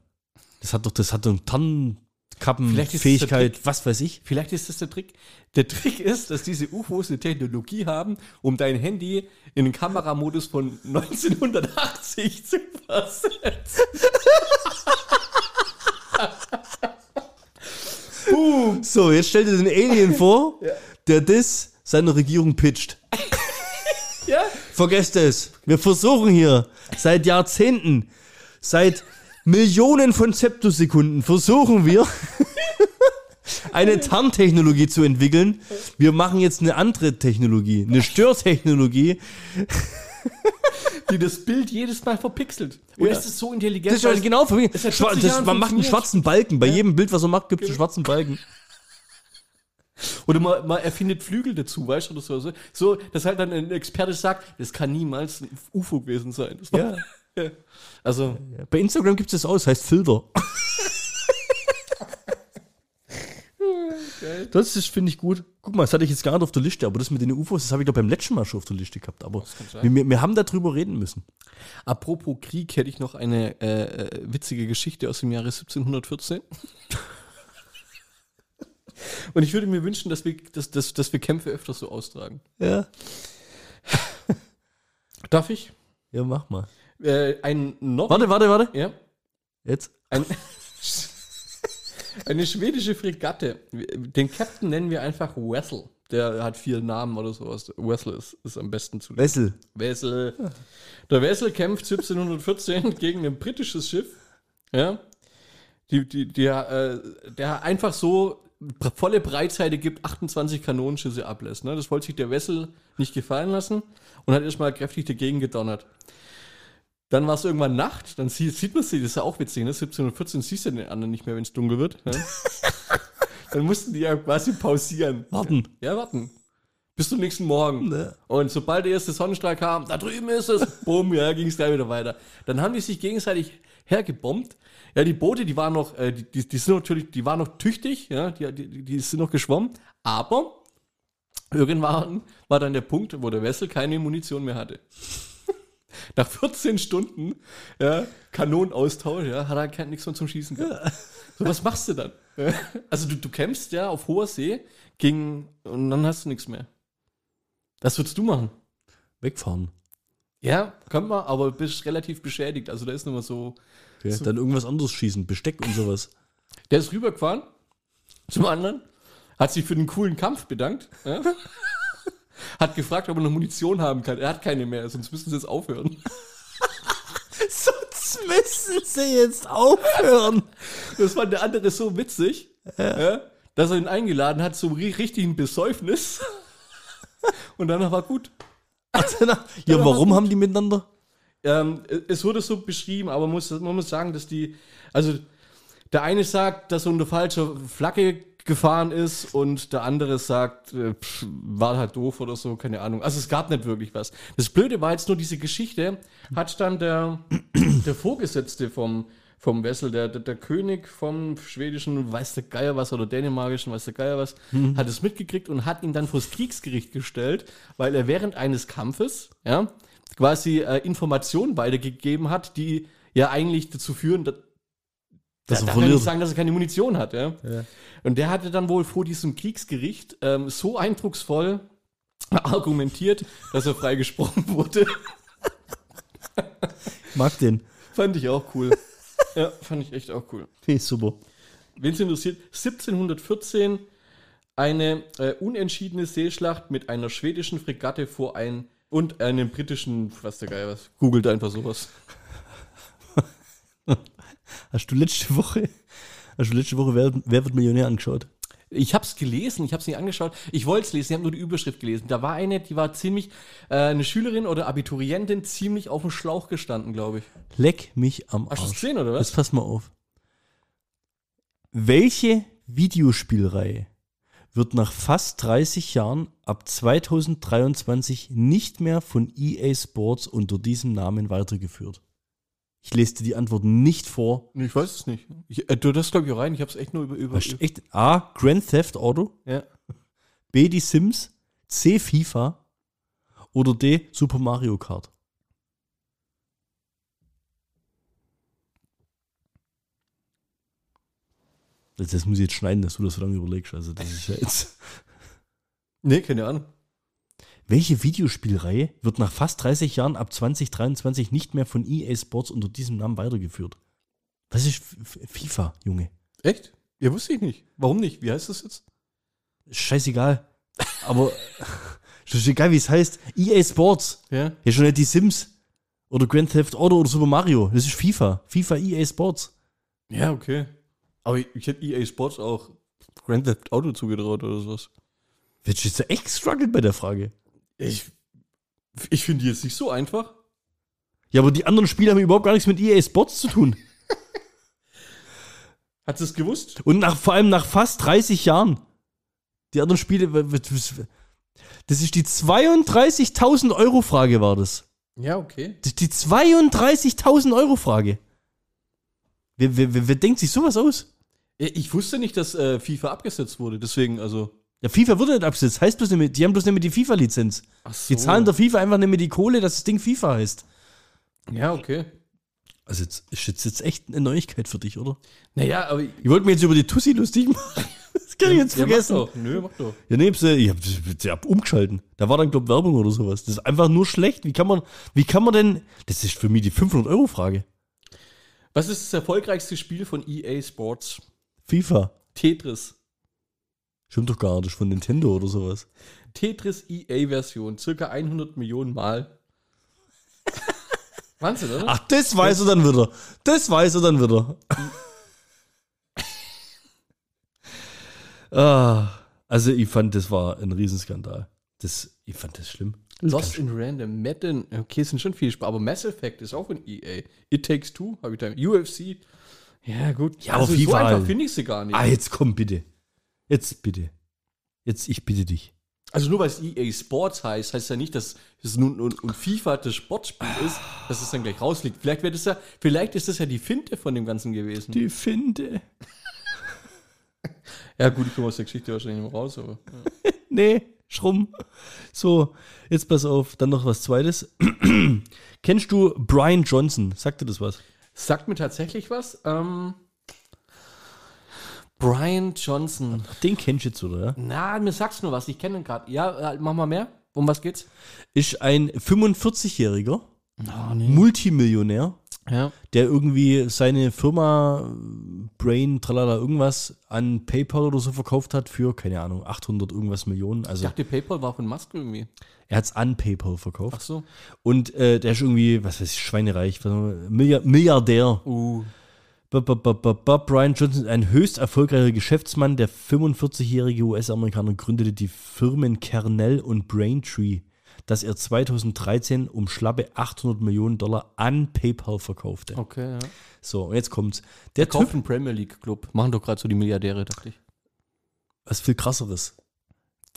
Das hat doch, das hat doch Tannenkappen, Vielleicht ist das Fähigkeit, der was weiß ich. Vielleicht ist das der Trick. Der Trick ist, dass diese UFOs eine Technologie haben, um dein Handy in den Kameramodus von *laughs* 1980 zu versetzen. *laughs* So, jetzt stell dir den Alien vor, *laughs* der das seiner Regierung pitcht. Ja? Vergesst es. Wir versuchen hier seit Jahrzehnten, seit Millionen von Zeptosekunden versuchen wir, *laughs* eine Tarntechnologie zu entwickeln. Wir machen jetzt eine andere Technologie, eine Störtechnologie. Die das Bild jedes Mal verpixelt. Und Ja. es ist so intelligent. Das ist ja weil- genau Schwa- 40 das, Jahren man macht einen schwarzen Balken. Bei jedem Bild, was man macht, gibt es einen schwarzen Balken. *laughs* Oder man, man erfindet Flügel dazu, weißt du, oder so. So, dass halt dann ein Experte sagt, das kann niemals ein UFO gewesen sein. Das war, Ja. *laughs* *laughs* Also, Bei Instagram gibt es das aus, heißt Filter. *laughs* Das ist, finde ich, gut. Guck mal, das hatte ich jetzt gar nicht auf der Liste, aber das mit den UFOs, das habe ich doch beim letzten Mal schon auf der Liste gehabt. Aber wir, wir, wir haben darüber reden müssen. apropos Krieg, hätte ich noch eine äh, witzige Geschichte aus dem Jahre 1714. *laughs* Und ich würde mir wünschen, dass wir, dass, dass, dass wir Kämpfe öfter so austragen. Ja. Darf ich? Ja, mach mal. Äh, ein Nord Warte, warte, warte. Ja. Jetzt. Ein, eine schwedische Fregatte. Den Captain nennen wir einfach Wessel. Der hat vier Namen oder sowas. Wessel ist, ist am besten zu Wessel. Wessel. Der Wessel kämpft 1714 *laughs* gegen ein britisches Schiff. Ja. Die, die, der, äh, der einfach so volle Breitseite gibt, 28 Kanonenschüsse ablässt. Ne? Das wollte sich der Wessel nicht gefallen lassen und hat erstmal kräftig dagegen gedonnert. Dann war es irgendwann Nacht, dann sieht, sieht man sie, das ist ja auch witzig, ne? 1714 siehst du den anderen nicht mehr, wenn es dunkel wird. Ne? *laughs* dann mussten die ja quasi pausieren. Warten. Ja, warten. Bis zum nächsten Morgen. Ne. Und sobald der erste Sonnenstrahl kam, da drüben ist es, bumm, ja, ging es gleich wieder weiter. Dann haben die sich gegenseitig hergebombt. Ja, die Boote, die waren noch, äh, die, die, die sind natürlich, die waren noch tüchtig, ja, die, die, die sind noch geschwommen, aber irgendwann war dann der Punkt, wo der Wessel keine Munition mehr hatte. Nach 14 Stunden, ja, Kanonenaustausch, ja, hat er kein, nichts mehr zum Schießen gehabt. So, was machst du dann? Ja, Also du, du kämpfst ja auf hoher See gegen, und dann hast du nichts mehr. Was würdest du machen? Wegfahren. Ja, könnte man, aber bist relativ beschädigt. Also da ist nochmal so. Okay. Dann irgendwas anderes schießen, Besteck und sowas. Der ist rübergefahren zum anderen, hat sich für den coolen Kampf bedankt, ja? *laughs* hat gefragt, ob er noch Munition haben kann. Er hat keine mehr, sonst müssen sie jetzt aufhören. *laughs* Sonst müssen sie jetzt aufhören. Das fand der andere so witzig, ja, dass er ihn eingeladen hat zum ri- richtigen Besäufnis. *laughs* Und danach war gut. Also, na, ja, warum haben die miteinander? Ähm, es wurde so beschrieben, aber man muss, man muss sagen, dass die, also der eine sagt, dass er unter falscher Flagge gefahren ist und der andere sagt, äh, pff, war halt doof oder so, keine Ahnung. Also es gab nicht wirklich was. Das Blöde war jetzt nur diese Geschichte, hat dann der, *clears throat* der Vorgesetzte vom, vom Wessel, der, der, der König vom schwedischen, weiß der Geier was, oder dänemarkischen, weiß der Geier was, hat es mitgekriegt und hat ihn dann vors Kriegsgericht gestellt, weil er während eines Kampfes, ja, quasi äh, Informationen weitergegeben hat, die ja eigentlich dazu führen, ja, er darf ja nicht sagen, dass er keine Munition hat, ja. Und der hatte dann wohl vor diesem Kriegsgericht ähm, so eindrucksvoll argumentiert, dass er freigesprochen *laughs* wurde. Mag den. fand ich auch cool. ja, fand ich echt auch cool. Nee, super. Wen es interessiert, 1714 eine äh, unentschiedene Seeschlacht mit einer schwedischen Fregatte vor ein und einem britischen, was der Geil was. Googelt einfach sowas. Hast du letzte Woche, hast du letzte Woche Wer, Wer wird Millionär angeschaut? Ich habe es gelesen, ich habe es nicht angeschaut. Ich wollte es lesen, ich habe nur die Überschrift gelesen. Da war eine, die war ziemlich, äh, eine Schülerin oder Abiturientin, ziemlich auf dem Schlauch gestanden, glaube ich. Leck mich am Hast du Arsch. es gesehen, oder was? Jetzt pass mal auf. Welche Videospielreihe wird nach fast 30 Jahren ab 2023 nicht mehr von EA Sports unter diesem Namen weitergeführt? Ich lese dir die Antwort nicht vor. Ich weiß es nicht. Ich, äh, du das glaube ich auch rein, ich habe es echt nur über. über, Hast echt A. Grand Theft Auto, ja. B. Die Sims, C. FIFA oder D. Super Mario Kart? Das, das muss ich jetzt schneiden, dass du das so lange überlegst. Also das ist ja jetzt. Nee, keine Ahnung. Welche Videospielreihe wird nach fast 30 Jahren ab 2023 nicht mehr von EA Sports unter diesem Namen weitergeführt? Was ist FIFA, Junge? Echt? Ja, wusste ich nicht. Warum nicht? Wie heißt das jetzt? Scheißegal. Aber *laughs* ist egal, wie es heißt. EA Sports. Ja. Ja, schon nicht die Sims. Oder Grand Theft Auto oder Super Mario. Das ist FIFA. FIFA EA Sports. Ja, okay. Aber ich, ich hätte EA Sports auch Grand Theft Auto zugetraut oder sowas. Wird jetzt echt gestruggelt bei der Frage. Ich, ich finde die jetzt nicht so einfach. Ja, aber die anderen Spiele haben überhaupt gar nichts mit EA Sports zu tun. *laughs* Hat sie es gewusst? Und nach, vor allem nach fast 30 Jahren. Die anderen Spiele. Das ist die 32.000 Euro Frage, war das. Ja, okay. Das ist die 32.000 Euro Frage. Wer, wer, wer, wer denkt sich sowas aus? Ich wusste nicht, dass äh, FIFA abgesetzt wurde, deswegen, also. Ja, FIFA wurde nicht abgesetzt. Heißt bloß nicht mehr, die haben bloß nicht mehr die FIFA-Lizenz. So. Die zahlen der FIFA einfach nicht mehr die Kohle, dass das Ding FIFA heißt. Ja, okay. Also jetzt ist jetzt, jetzt echt eine Neuigkeit für dich, oder? Naja, aber. Ich Ich wollte mir jetzt über die Tussi lustig machen. *laughs* Das kann ich jetzt ja, vergessen. Mach doch. Nö, mach doch. Ja, nee, sie- ich hab, ich hab umgeschalten. Da war dann, glaub Werbung oder sowas. Das ist einfach nur schlecht. Wie kann man, wie kann man denn, das ist für mich die 500-Euro-Frage. Was ist das erfolgreichste Spiel von EA Sports? FIFA. Tetris. Stimmt doch gar nicht, das ist von Nintendo oder sowas. Tetris EA-Version, circa 100 Millionen Mal. *laughs* Wahnsinn, oder? Ach, das weiß er dann wieder. Das weiß er dann wieder. *laughs* ah, also ich fand, das war ein Riesenskandal. Das, ich fand das schlimm. Lost in Random, Madden, okay, es sind schon viele Spiele, aber Mass Effect ist auch von EA. It Takes Two, habe ich da. UFC. Ja, gut. Ja, aber so FIFA einfach halt. finde ich sie gar nicht. Ah, jetzt komm bitte. Jetzt bitte. Jetzt, ich bitte dich. Also nur weil es EA Sports heißt, heißt ja nicht, dass es nun und, und FIFA das Sportspiel ist, dass es dann gleich rausliegt. Vielleicht wird es ja, vielleicht ist das ja die Finte von dem Ganzen gewesen. Die Finde. ja, gut, ich komme aus der Geschichte wahrscheinlich mehr raus, aber. Ja. *laughs* Nee, schrumm. So, jetzt pass auf, dann noch was zweites. *clears throat* Kennst du Brian Johnson? Sagt dir das was? Sagt mir tatsächlich was. Ähm, Brian Johnson. Den kennst du jetzt, oder? Na, mir sagst nur was, ich kenne ihn gerade. Ja, äh, mach mal mehr. Um was geht's? Ist ein 45-Jähriger, Oh, Multimillionär, Ja. der irgendwie seine Firma Brain, tralala, irgendwas an PayPal oder so verkauft hat für, keine Ahnung, 800 irgendwas Millionen. Ich Also dachte, PayPal war von Musk irgendwie. er hat es an PayPal Ach verkauft. so. Und äh, der ist irgendwie, was weiß ich, schweinereich, Milliardär. Uh. Brian Johnson, ein höchst erfolgreicher Geschäftsmann. Der 45-jährige US-Amerikaner gründete die Firmen Kernel und Braintree, das er 2013 um schlappe 800 Millionen Dollar an PayPal verkaufte. Okay, ja. So, und jetzt kommt's. Der kauft Typ, einen Premier League Club. Machen doch gerade so die Milliardäre, dachte ich. was viel krasseres.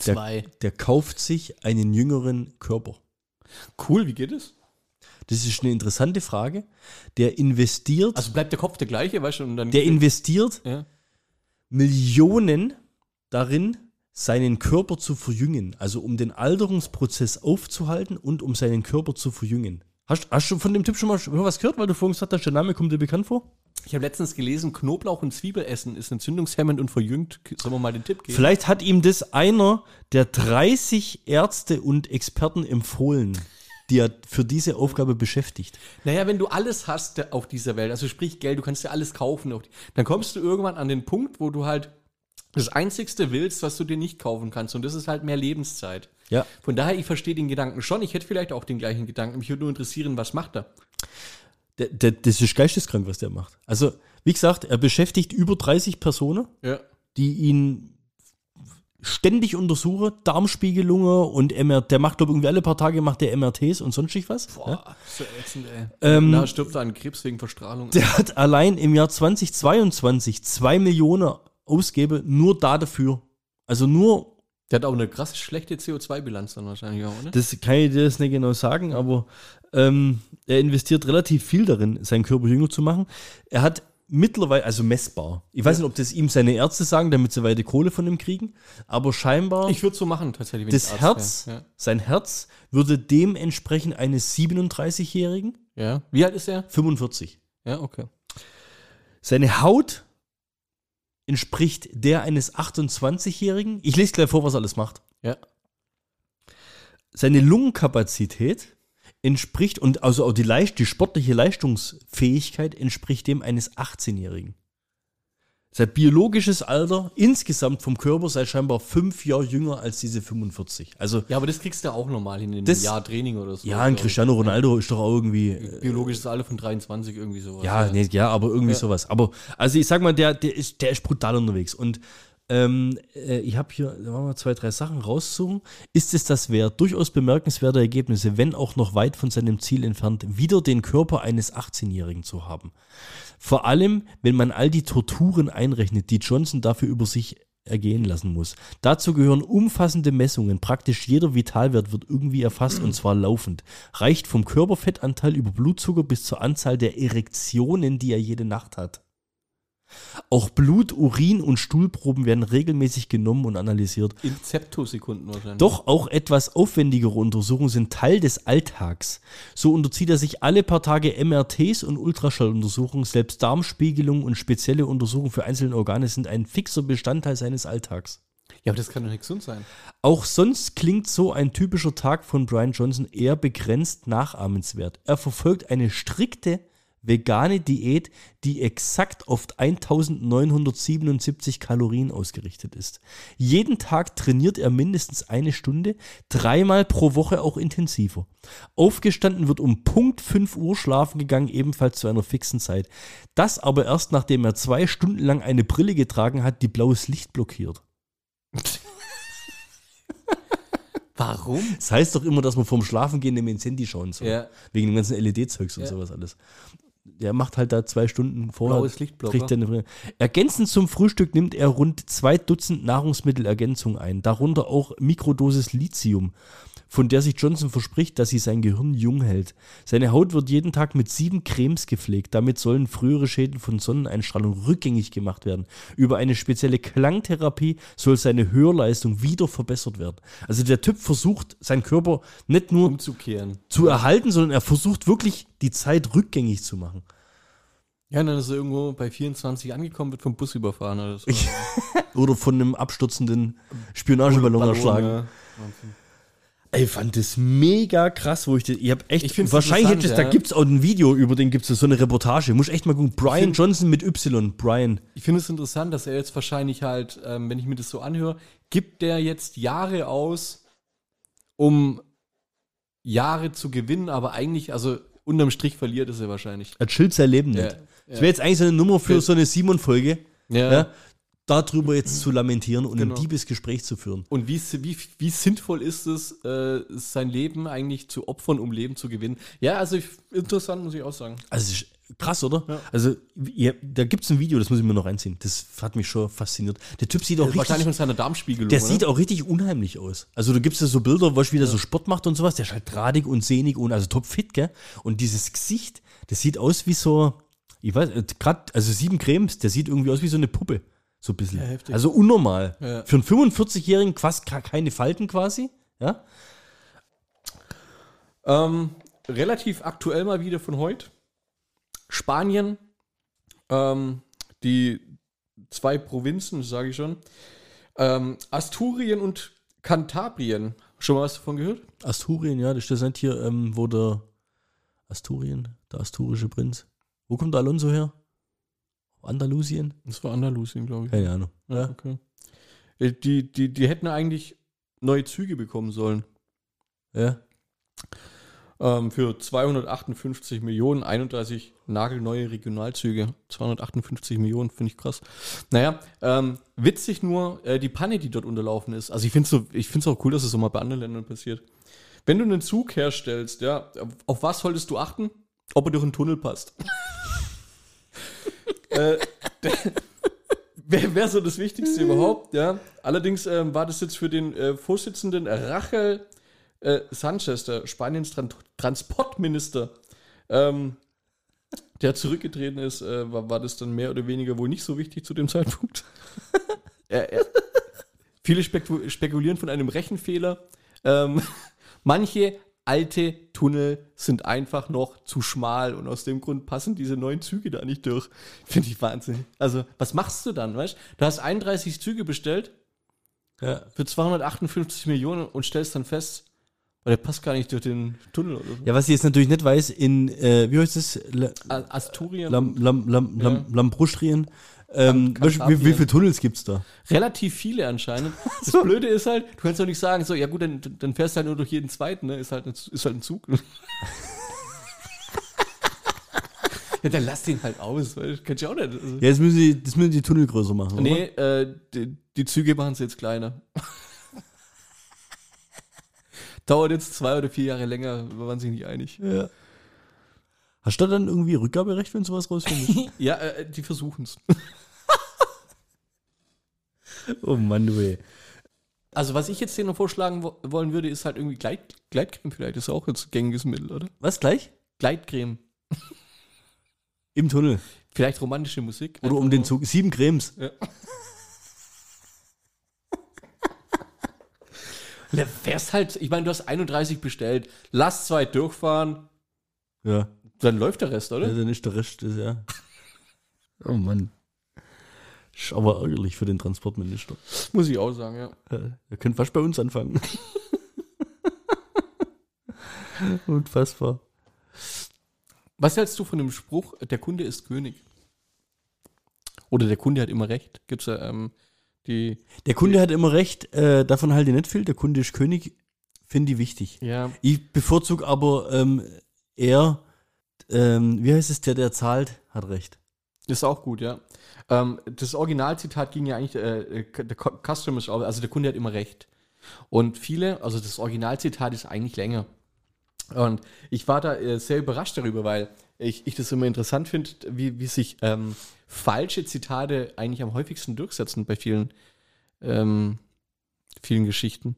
Der, Zwei. der kauft sich einen jüngeren Körper. Cool, wie geht es? Das ist eine interessante Frage. Der investiert, Also bleibt der Kopf der gleiche, weißt du? Und dann der investiert ja. Millionen darin, seinen Körper zu verjüngen. Also um den Alterungsprozess aufzuhalten und um seinen Körper zu verjüngen. Hast, hast du von dem Typ schon mal was gehört, weil du vorhin gesagt hast, der Name kommt dir bekannt vor? Ich habe letztens gelesen, Knoblauch und Zwiebelessen ist entzündungshemmend und verjüngt. Sollen wir mal den Tipp geben? Vielleicht hat ihm das einer der 30 Ärzte und Experten empfohlen, die er für diese Aufgabe beschäftigt. Naja, wenn du alles hast auf dieser Welt, also sprich Geld, du kannst dir alles kaufen, dann kommst du irgendwann an den Punkt, wo du halt das Einzigste willst, was du dir nicht kaufen kannst. Und das ist halt mehr Lebenszeit. Ja. Von daher, ich verstehe den Gedanken schon. Ich hätte vielleicht auch den gleichen Gedanken. Mich würde nur interessieren, was macht er? Der, der, das ist geisteskrank, was der macht. Also, wie gesagt, er beschäftigt über 30 Personen, Ja. die ihn ständig untersuchen, Darmspiegelungen und MR, der macht, glaube ich, irgendwie alle paar Tage macht der MRTs und sonstig was. Ja? Boah, so ätzend, ey. Ähm, Na, stirbt er an Krebs wegen Verstrahlung. Der hat allein im Jahr 2022 zwei Millionen ausgebe nur da dafür. Also nur Der hat auch eine krass schlechte CO2-Bilanz dann wahrscheinlich auch, ne? Das kann ich dir das nicht genau sagen, aber ähm, er investiert relativ viel darin, seinen Körper jünger zu machen. Er hat mittlerweile, also messbar, ich weiß nicht, ob das ihm seine Ärzte sagen, damit sie weiter Kohle von ihm kriegen, aber scheinbar Ich würde so machen, tatsächlich. das Arzt Herz, wär. sein Herz würde dem entsprechen eines 37-Jährigen Ja. ja. Wie alt ist er? 45. Ja, okay. Seine Haut entspricht der eines 28-Jährigen. Ich lese gleich vor, was er alles macht. Ja. seine Lungenkapazität entspricht und also auch die, Leist die sportliche Leistungsfähigkeit entspricht dem eines 18-Jährigen. Sein biologisches Alter insgesamt vom Körper sei scheinbar fünf Jahre jünger als diese 45. Also Ja, aber das kriegst du auch normal hin in einem Das- Jahr Training oder so. ja, ein Cristiano Ronaldo ist doch auch irgendwie äh, Biologisches Alter von 23 irgendwie sowas. ja, nee, ja, aber irgendwie Ja. sowas. Aber also ich sag mal, der, der ist, der ist brutal unterwegs. Und ähm, äh, ich habe hier wir zwei, drei Sachen raussuchen. Ist es das wert? Durchaus bemerkenswerte Ergebnisse, wenn auch noch weit von seinem Ziel entfernt, wieder den Körper eines 18-Jährigen zu haben. Vor allem, wenn man all die Torturen einrechnet, die Johnson dafür über sich ergehen lassen muss. Dazu gehören umfassende Messungen. Praktisch jeder Vitalwert wird irgendwie erfasst und zwar laufend. Reicht vom Körperfettanteil über Blutzucker bis zur Anzahl der Erektionen, die er jede Nacht hat. Auch Blut, Urin und Stuhlproben werden regelmäßig genommen und analysiert. In Zeptosekunden wahrscheinlich. Doch auch etwas aufwendigere Untersuchungen sind Teil des Alltags. So unterzieht er sich alle paar Tage MRTs und Ultraschalluntersuchungen, selbst Darmspiegelungen und spezielle Untersuchungen für einzelne Organe sind ein fixer Bestandteil seines Alltags. Ja, aber das kann doch nicht gesund sein. Auch sonst klingt so ein typischer Tag von Brian Johnson eher begrenzt nachahmenswert. Er verfolgt eine strikte vegane Diät, die exakt auf 1977 Kalorien ausgerichtet ist. Jeden Tag trainiert er mindestens eine Stunde, dreimal pro Woche auch intensiver. Aufgestanden wird um Punkt 5 Uhr schlafen gegangen, ebenfalls zu einer fixen Zeit. Das aber erst nachdem er zwei Stunden lang eine Brille getragen hat, die blaues Licht blockiert. *laughs* Warum? Das heißt doch immer, dass man vorm Schlafengehen im ins Handy schauen soll. Ja. Wegen dem ganzen LED-Zeugs und Ja. sowas alles. Der macht halt da zwei Stunden vorher. Blaues Lichtblocker. er Ergänzend zum Frühstück nimmt er rund zwei Dutzend Nahrungsmittelergänzungen ein, darunter auch Mikrodosis Lithium, von der sich Johnson verspricht, dass sie sein Gehirn jung hält. Seine Haut wird jeden Tag mit sieben Cremes gepflegt. Damit sollen frühere Schäden von Sonneneinstrahlung rückgängig gemacht werden. Über eine spezielle Klangtherapie soll seine Hörleistung wieder verbessert werden. Also der Typ versucht, seinen Körper nicht nur Umzukehren. zu erhalten, sondern er versucht wirklich, die Zeit rückgängig zu machen. Ja, und dann ist er irgendwo bei 24 angekommen, wird vom Bus überfahren oder so. *laughs* Oder von einem abstürzenden Spionageballon Ballon, erschlagen. ja. Ich fand das mega krass, wo ich das, ich hab echt, Ich wahrscheinlich hätte ich, da ja. gibt's auch ein Video über den, gibt's so eine Reportage. Muss echt mal gucken. Brian find- Johnson mit Y, Brian. Ich finde es interessant, dass er jetzt wahrscheinlich halt, ähm, wenn ich mir das so anhöre, gibt der jetzt Jahre aus, um Jahre zu gewinnen, aber eigentlich, also unterm Strich verliert es er wahrscheinlich. Er chillt sein Leben nicht. Ja, Das wäre jetzt eigentlich so eine Nummer für Ja. so eine Simon-Folge, Ja. ja, darüber jetzt zu lamentieren und Genau. ein liebes Gespräch zu führen. Und wie, wie, wie sinnvoll ist es, äh, sein Leben eigentlich zu opfern, um Leben zu gewinnen? Ja, also ich, interessant, muss ich auch sagen. Also Krass, oder? Also, ja, da gibt es ein Video, das muss ich mir noch reinziehen. Das hat mich schon fasziniert. Der Typ sieht auch richtig, Wahrscheinlich von seiner Darmspiegelung. der oder? sieht auch richtig unheimlich aus. Also, du gibst ja so Bilder, was wie der so Sport macht und sowas. Der ist halt drahtig und sehnig und also topfit, gell? Und dieses Gesicht, das sieht aus wie so, ich weiß, gerade, also sieben Cremes, der sieht irgendwie aus wie so eine Puppe. So ein bisschen. Ja, heftig. also unnormal. Ja. Für einen 45-Jährigen fast ka- keine Falten quasi. Ja? Ähm, relativ aktuell mal wieder von heute. Spanien, ähm, die zwei Provinzen, sage ich schon. Ähm, Asturien und Kantabrien. Schon mal was davon gehört? Asturien, ja, das ist das nicht hier, ähm, wo der Asturien, der asturische Prinz. Wo kommt der Alonso her? Andalusien? Das war Andalusien, glaube ich. Keine Ahnung. Ja, okay. Äh, Die, die, die hätten eigentlich neue Züge bekommen sollen. Ja. Ähm, für 258 Millionen, 31 nagelneue Regionalzüge. 258 Millionen, finde ich krass. Naja, ähm, witzig nur äh, die Panne, die dort unterlaufen ist. Also ich finde es so, ich find's auch cool, dass es so mal bei anderen Ländern passiert. Wenn du einen Zug herstellst, ja, auf was solltest du achten? Ob er durch einen Tunnel passt. *laughs* äh, *laughs* Wäre wär so das Wichtigste überhaupt, ja. Allerdings ähm, war das jetzt für den äh, Vorsitzenden Rachel äh, Sanchez, der Spaniens Tran Transportminister, ähm, der zurückgetreten ist, äh, war, war das dann mehr oder weniger wohl nicht so wichtig zu dem Zeitpunkt. *laughs* er, er, viele spekul spekulieren von einem Rechenfehler. Ähm, *laughs* manche alte Tunnel sind einfach noch zu schmal und aus dem Grund passen diese neuen Züge da nicht durch. Finde ich Wahnsinn. Also, was machst du dann, weißt du? hast 31 Züge bestellt ja. für 258 Millionen und stellst dann fest, oh, der passt gar nicht durch den Tunnel oder so. Ja, was ich jetzt natürlich nicht weiß, in, äh, wie heißt das? La, Asturien. Lam, Lam, Lam, Lam, Ja. Lambrustrien. Ähm, wie, wie viele Tunnels gibt's da? Relativ viele anscheinend. *laughs* Das Blöde ist halt, du kannst doch nicht sagen, so, ja gut, dann, dann fährst du halt nur durch jeden zweiten, ne? Ist halt, ein- ist halt ein Zug. *laughs* ja, dann lass den halt aus, weil du ja auch nicht. Also. Ja, jetzt müssen die, das müssen die Tunnel größer machen. Nee, äh, die, die Züge machen es jetzt kleiner. *laughs* Dauert jetzt zwei oder vier Jahre länger, wir waren sich nicht einig. Ja. Hast du da dann irgendwie Rückgaberecht, wenn sowas rausfindet? Ja, äh, die versuchen es. *laughs* oh Mann, du ey. Also, was ich jetzt denen noch vorschlagen wo wollen würde, ist halt irgendwie Gleit Gleitcreme vielleicht. ist auch jetzt gängiges Mittel, oder? Was gleich? Gleitcreme. *laughs* Im Tunnel. Vielleicht romantische Musik. Oder um den Zug. Sieben Cremes. Ja. Ja, *laughs* fährst halt, ich meine, du hast 31 bestellt, lass zwei durchfahren, Ja. dann läuft der Rest, oder? ja dann ist der Rest, das, ja. Oh Mann. Ist aber ärgerlich für den Transportminister. Muss ich auch sagen, ja. Er könnte fast bei uns anfangen. *laughs* Unfassbar. Was hältst du von dem Spruch, der Kunde ist König? Oder der Kunde hat immer recht? Gibt's ja ähm, die. Der Kunde hat immer recht, äh, davon halte ich nicht viel. Der Kunde ist König, finde ich wichtig. Ja. Ich bevorzuge aber ähm, eher, ähm, wie heißt es, der, der zahlt, hat recht. Ist auch gut, ja. Ähm, das Originalzitat ging ja eigentlich, äh, der Cu- Customer is always, also der Kunde hat immer recht. Und viele, also das Originalzitat ist eigentlich länger. Und ich war da äh, sehr überrascht darüber, weil ich, ich das immer interessant finde, wie, wie sich ähm, falsche Zitate eigentlich am häufigsten durchsetzen bei vielen, ähm, vielen Geschichten.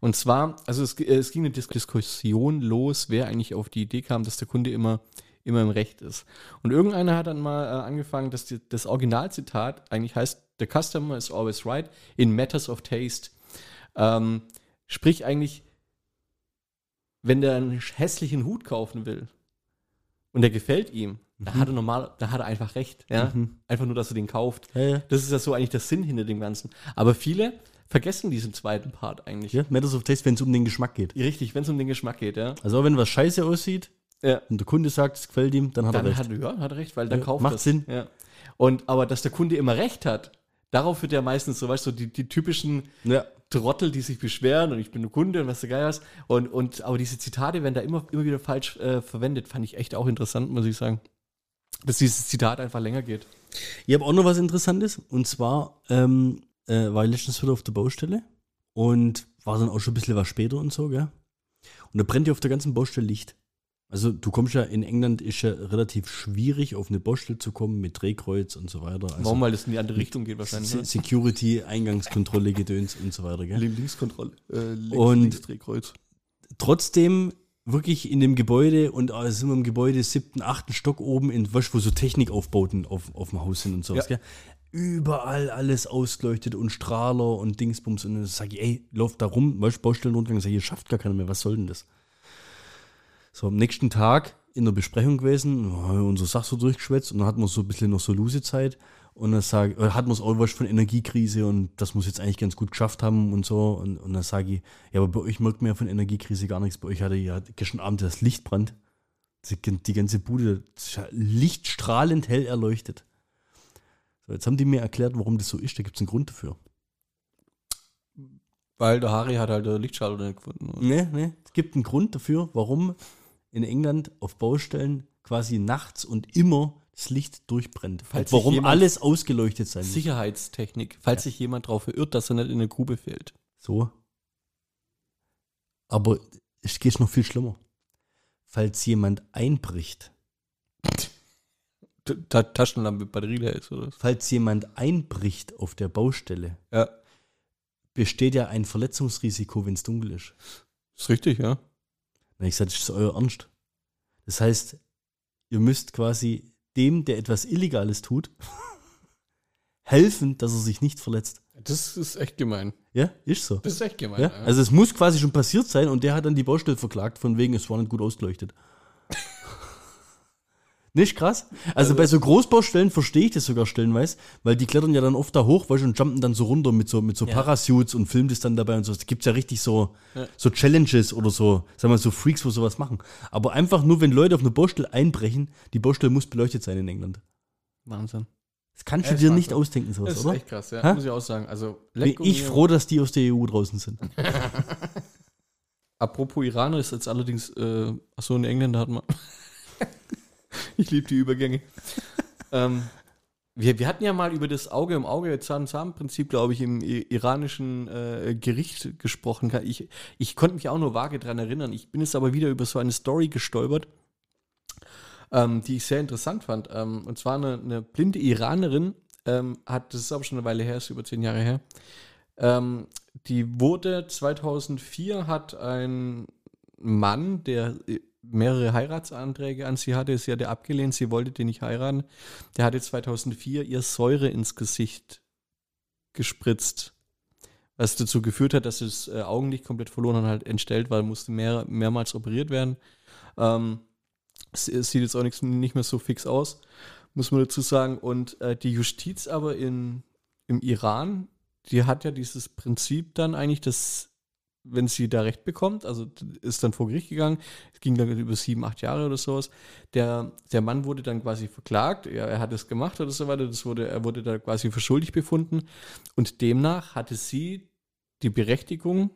Und zwar, also es, äh, es ging eine Dis Diskussion los, wer eigentlich auf die Idee kam, dass der Kunde immer, immer im Recht ist. Und irgendeiner hat dann mal äh, angefangen, dass die, das Originalzitat eigentlich heißt, the customer is always right in matters of taste. Ähm, sprich eigentlich, wenn der einen hässlichen Hut kaufen will und der gefällt ihm, da hat er normal, da hat er einfach recht. Ja? Mhm. Einfach nur, dass er den kauft. Ja, ja. Das ist ja so eigentlich der Sinn hinter dem Ganzen. Aber viele vergessen diesen zweiten Part eigentlich. ja Matters of Taste, wenn es um den Geschmack geht. Richtig, wenn es um den Geschmack geht, ja. Also wenn was scheiße aussieht Ja. und der Kunde sagt, es gefällt ihm, dann hat Dann er recht. hat, ja, hat er recht, weil dann Ja, kauft macht das. Sinn. Ja. Und aber dass der Kunde immer recht hat, darauf wird ja meistens so, weißt du, die, die typischen ja. Trottel, die sich beschweren und ich bin ein Kunde und was der Geil ist. Und, und aber diese Zitate werden da immer, immer wieder falsch äh, verwendet, fand ich echt auch interessant, muss ich sagen. Dass dieses Zitat einfach länger geht. Ich habe auch noch was Interessantes. Und zwar ähm, äh, war ich letztens wieder auf der Baustelle und war dann auch schon ein bisschen was später und so, gell? Und da brennt ja auf der ganzen Baustelle Licht. Also du kommst ja in England ist ja relativ schwierig auf eine Baustelle zu kommen mit Drehkreuz und so weiter. Also Warum? Weil das in die andere Richtung geht wahrscheinlich. Se- ne? Security, Eingangskontrolle, Gedöns und so weiter. Gell? Linkskontrolle. Äh, links, Und- Linksdrehkreuz. Trotzdem wirklich in dem Gebäude und äh, sind wir im Gebäude siebten, achten Stock oben in was wo so Technikaufbauten auf, auf dem Haus sind und sowas. Ja. Gell? Überall alles ausgeleuchtet und Strahler und Dingsbums und dann sage ich, ey, lauf da rum, weißt Baustellenrundgang, sag ich, ihr schafft gar keiner mehr, was soll denn das? So, am nächsten Tag in der Besprechung gewesen, haben wir unsere Sache so durchgeschwätzt und dann hatten wir so ein bisschen noch so Lose-Zeit und dann sag, äh, hatten wir es auch was von Energiekrise und das muss jetzt eigentlich ganz gut geschafft haben und so und, und dann sage ich, ja, aber bei euch merkt man ja von Energiekrise gar nichts, bei euch hatte ja gestern Abend das Lichtbrand, die, die ganze Bude, lichtstrahlend hell erleuchtet. So, jetzt haben die mir erklärt, warum das so ist, da gibt es einen Grund dafür. Weil der Harry hat halt der Lichtschalter nicht gefunden. Nee, nee. Es gibt einen Grund dafür, warum in England auf Baustellen quasi nachts und immer das Licht durchbrennt. Falls warum alles ausgeleuchtet sein muss. Sicherheitstechnik, falls sich jemand darauf verirrt, dass er nicht in eine Grube fällt. So. Aber es geht noch viel schlimmer. Falls jemand einbricht, Ta Taschenlampe, Batterie leer ist oder was? falls jemand einbricht auf der Baustelle, Ja, besteht ja ein Verletzungsrisiko, wenn es dunkel ist. ist richtig, ja. Na, ich sage, das ist euer Ernst. Das heißt, ihr müsst quasi dem, der etwas Illegales tut, *laughs* helfen, dass er sich nicht verletzt. Das ist echt gemein. Ja, ist so. Das ist echt gemein. Ja? Also es muss quasi schon passiert sein und der hat dann die Baustelle verklagt, von wegen, es war nicht gut ausgeleuchtet. Nicht krass? Also, bei so Großbaustellen verstehe ich das sogar stellenweise, weil die klettern ja dann oft da hoch, weißt du, und jumpen dann so runter mit so, mit so Ja. Parasuits und filmen das dann dabei und so. Es gibt ja richtig so, Ja. so Challenges oder so, sagen wir mal, so Freaks, wo sowas machen. Aber einfach nur, wenn Leute auf eine Baustelle einbrechen, die Baustelle muss beleuchtet sein in England. Wahnsinn. Das kannst Ja, du ist dir nicht ausdenken, sowas, Das ist oder? echt krass, ja. Hä? Muss ich auch sagen. Also, Bin ich froh, dass die aus der EU draußen sind. *laughs* *laughs* Apropos Iraner ist jetzt allerdings, äh, achso, in Engländer hat man. *laughs* *laughs* ich liebe die Übergänge. ähm, wir, wir hatten ja mal über das Auge im Auge, Zahn-Zahn-Prinzip, glaube ich, im iranischen äh, Gericht gesprochen. Ich, ich konnte mich auch nur vage dran erinnern. Ich bin jetzt aber wieder über so eine Story gestolpert, ähm, die ich sehr interessant fand. Ähm, und zwar eine, eine blinde Iranerin, ähm, hat, das ist aber schon eine Weile her, ist über zehn Jahre her, ähm, die wurde 2004, hat ein Mann, der äh, mehrere Heiratsanträge an sie hatte, sie hatte abgelehnt, sie wollte den nicht heiraten, der hatte 2004 ihr Säure ins Gesicht gespritzt. Was dazu geführt hat, dass das äh, Augenlicht komplett verloren hat, halt entstellt war, musste mehr, mehrmals operiert werden. Ähm, es, es sieht jetzt auch nicht, nicht mehr so fix aus, muss man dazu sagen. Und äh, die Justiz aber in, im Iran, die hat ja dieses Prinzip dann eigentlich, dass wenn sie da Recht bekommt, also ist dann vor Gericht gegangen, es ging dann über sieben, acht Jahre oder sowas, der, der Mann wurde dann quasi verklagt, ja, er hat es gemacht oder so weiter, das wurde, er wurde da quasi für schuldig befunden und demnach hatte sie die Berechtigung,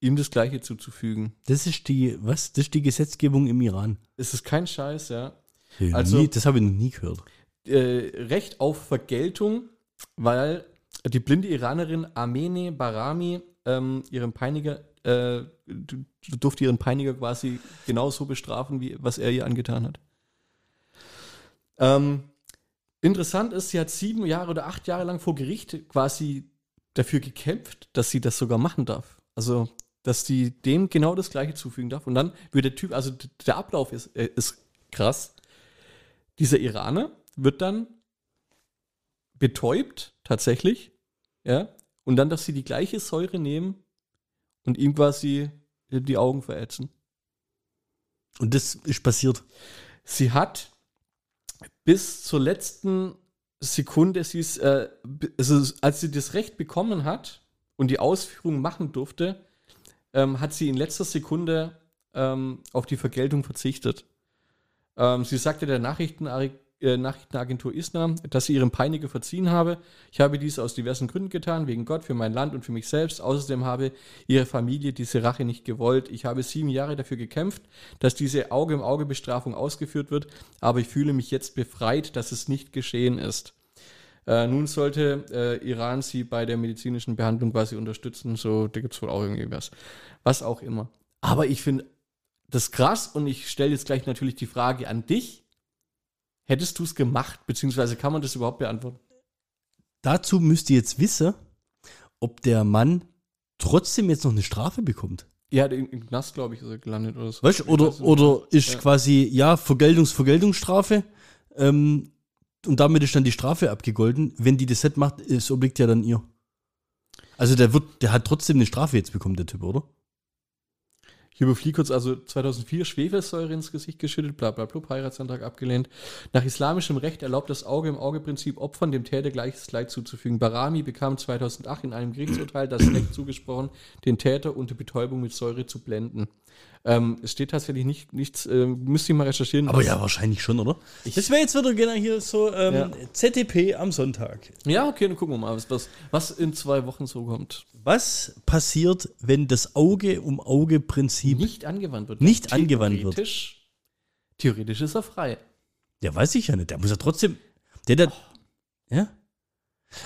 ihm das Gleiche zuzufügen. Das ist die, was? Das ist die Gesetzgebung im Iran. Es ist kein Scheiß, ja. Also, Also- nie, das habe ich noch nie gehört. äh, Recht auf Vergeltung, weil die blinde Iranerin Amene Barami ähm, ihren Peiniger, äh, du- du durfte ihren Peiniger quasi genauso bestrafen, wie was er ihr angetan hat. Ähm, interessant ist, sie hat sieben Jahre oder acht Jahre lang vor Gericht quasi dafür gekämpft, dass sie das sogar machen darf. Also, dass die dem genau das Gleiche zufügen darf. Und dann wird der Typ, also der Ablauf ist, äh, ist krass. Dieser Iraner wird dann betäubt, tatsächlich, ja, und dann, dass sie die gleiche Säure nehmen und ihm quasi die Augen verätzen. Und das ist passiert. Sie hat bis zur letzten Sekunde, sie ist, äh, also als sie das Recht bekommen hat und die Ausführung machen durfte, ähm, hat sie in letzter Sekunde ähm, auf die Vergeltung verzichtet. Ähm, sie sagte der Nachrichten, äh, Nachrichtenagentur ISNA, dass sie ihrem Peiniger verziehen habe. Ich habe dies aus diversen Gründen getan, wegen Gott, für mein Land und für mich selbst. Außerdem habe ihre Familie diese Rache nicht gewollt. Ich habe sieben Jahre dafür gekämpft, dass diese Auge-im-Auge-Bestrafung ausgeführt wird, aber ich fühle mich jetzt befreit, dass es nicht geschehen ist. Äh, nun sollte äh, Iran sie bei der medizinischen Behandlung quasi unterstützen, so, da gibt es wohl auch irgendwie was. Was auch immer. Aber ich finde, das krass und ich stelle jetzt gleich natürlich die Frage an dich. Hättest du es gemacht, beziehungsweise kann man das überhaupt beantworten? Dazu müsst ihr jetzt wissen, ob der Mann trotzdem jetzt noch eine Strafe bekommt. Ja, im Knast, glaube ich, ist er gelandet oder so. Weißt du, oder, oder ist Ja. quasi, ja, Vergeltungs Vergeltungsstrafe ähm, und damit ist dann die Strafe abgegolten. Wenn die das nicht macht, es obliegt ja dann ihr. Also der wird, der hat trotzdem eine Strafe jetzt bekommen, der Typ, oder? Überfliege kurz, also 2004 Schwefelsäure ins Gesicht geschüttet, bla bla bla, Heiratsantrag abgelehnt. Nach islamischem Recht erlaubt das Auge-im-Auge-Prinzip Opfern dem Täter gleiches Leid zuzufügen. Barami bekam 2008 in einem Gerichtsurteil das Recht zugesprochen, den Täter unter Betäubung mit Säure zu blenden. Ähm, es steht tatsächlich nicht, nichts, äh, müsste ich mal recherchieren. Aber ja, wahrscheinlich schon, oder? das wäre jetzt wieder genau hier so ähm, Ja. ZTP am Sonntag. Ja, okay, dann gucken wir mal, was, was, was in zwei Wochen so kommt. Was passiert, wenn das Auge-um-Auge-Prinzip Nicht angewandt wird. Nicht angewandt wird. Theoretisch- Theoretisch ist er frei. Der weiß ich ja nicht. Der muss ja trotzdem. Der, der. Ja.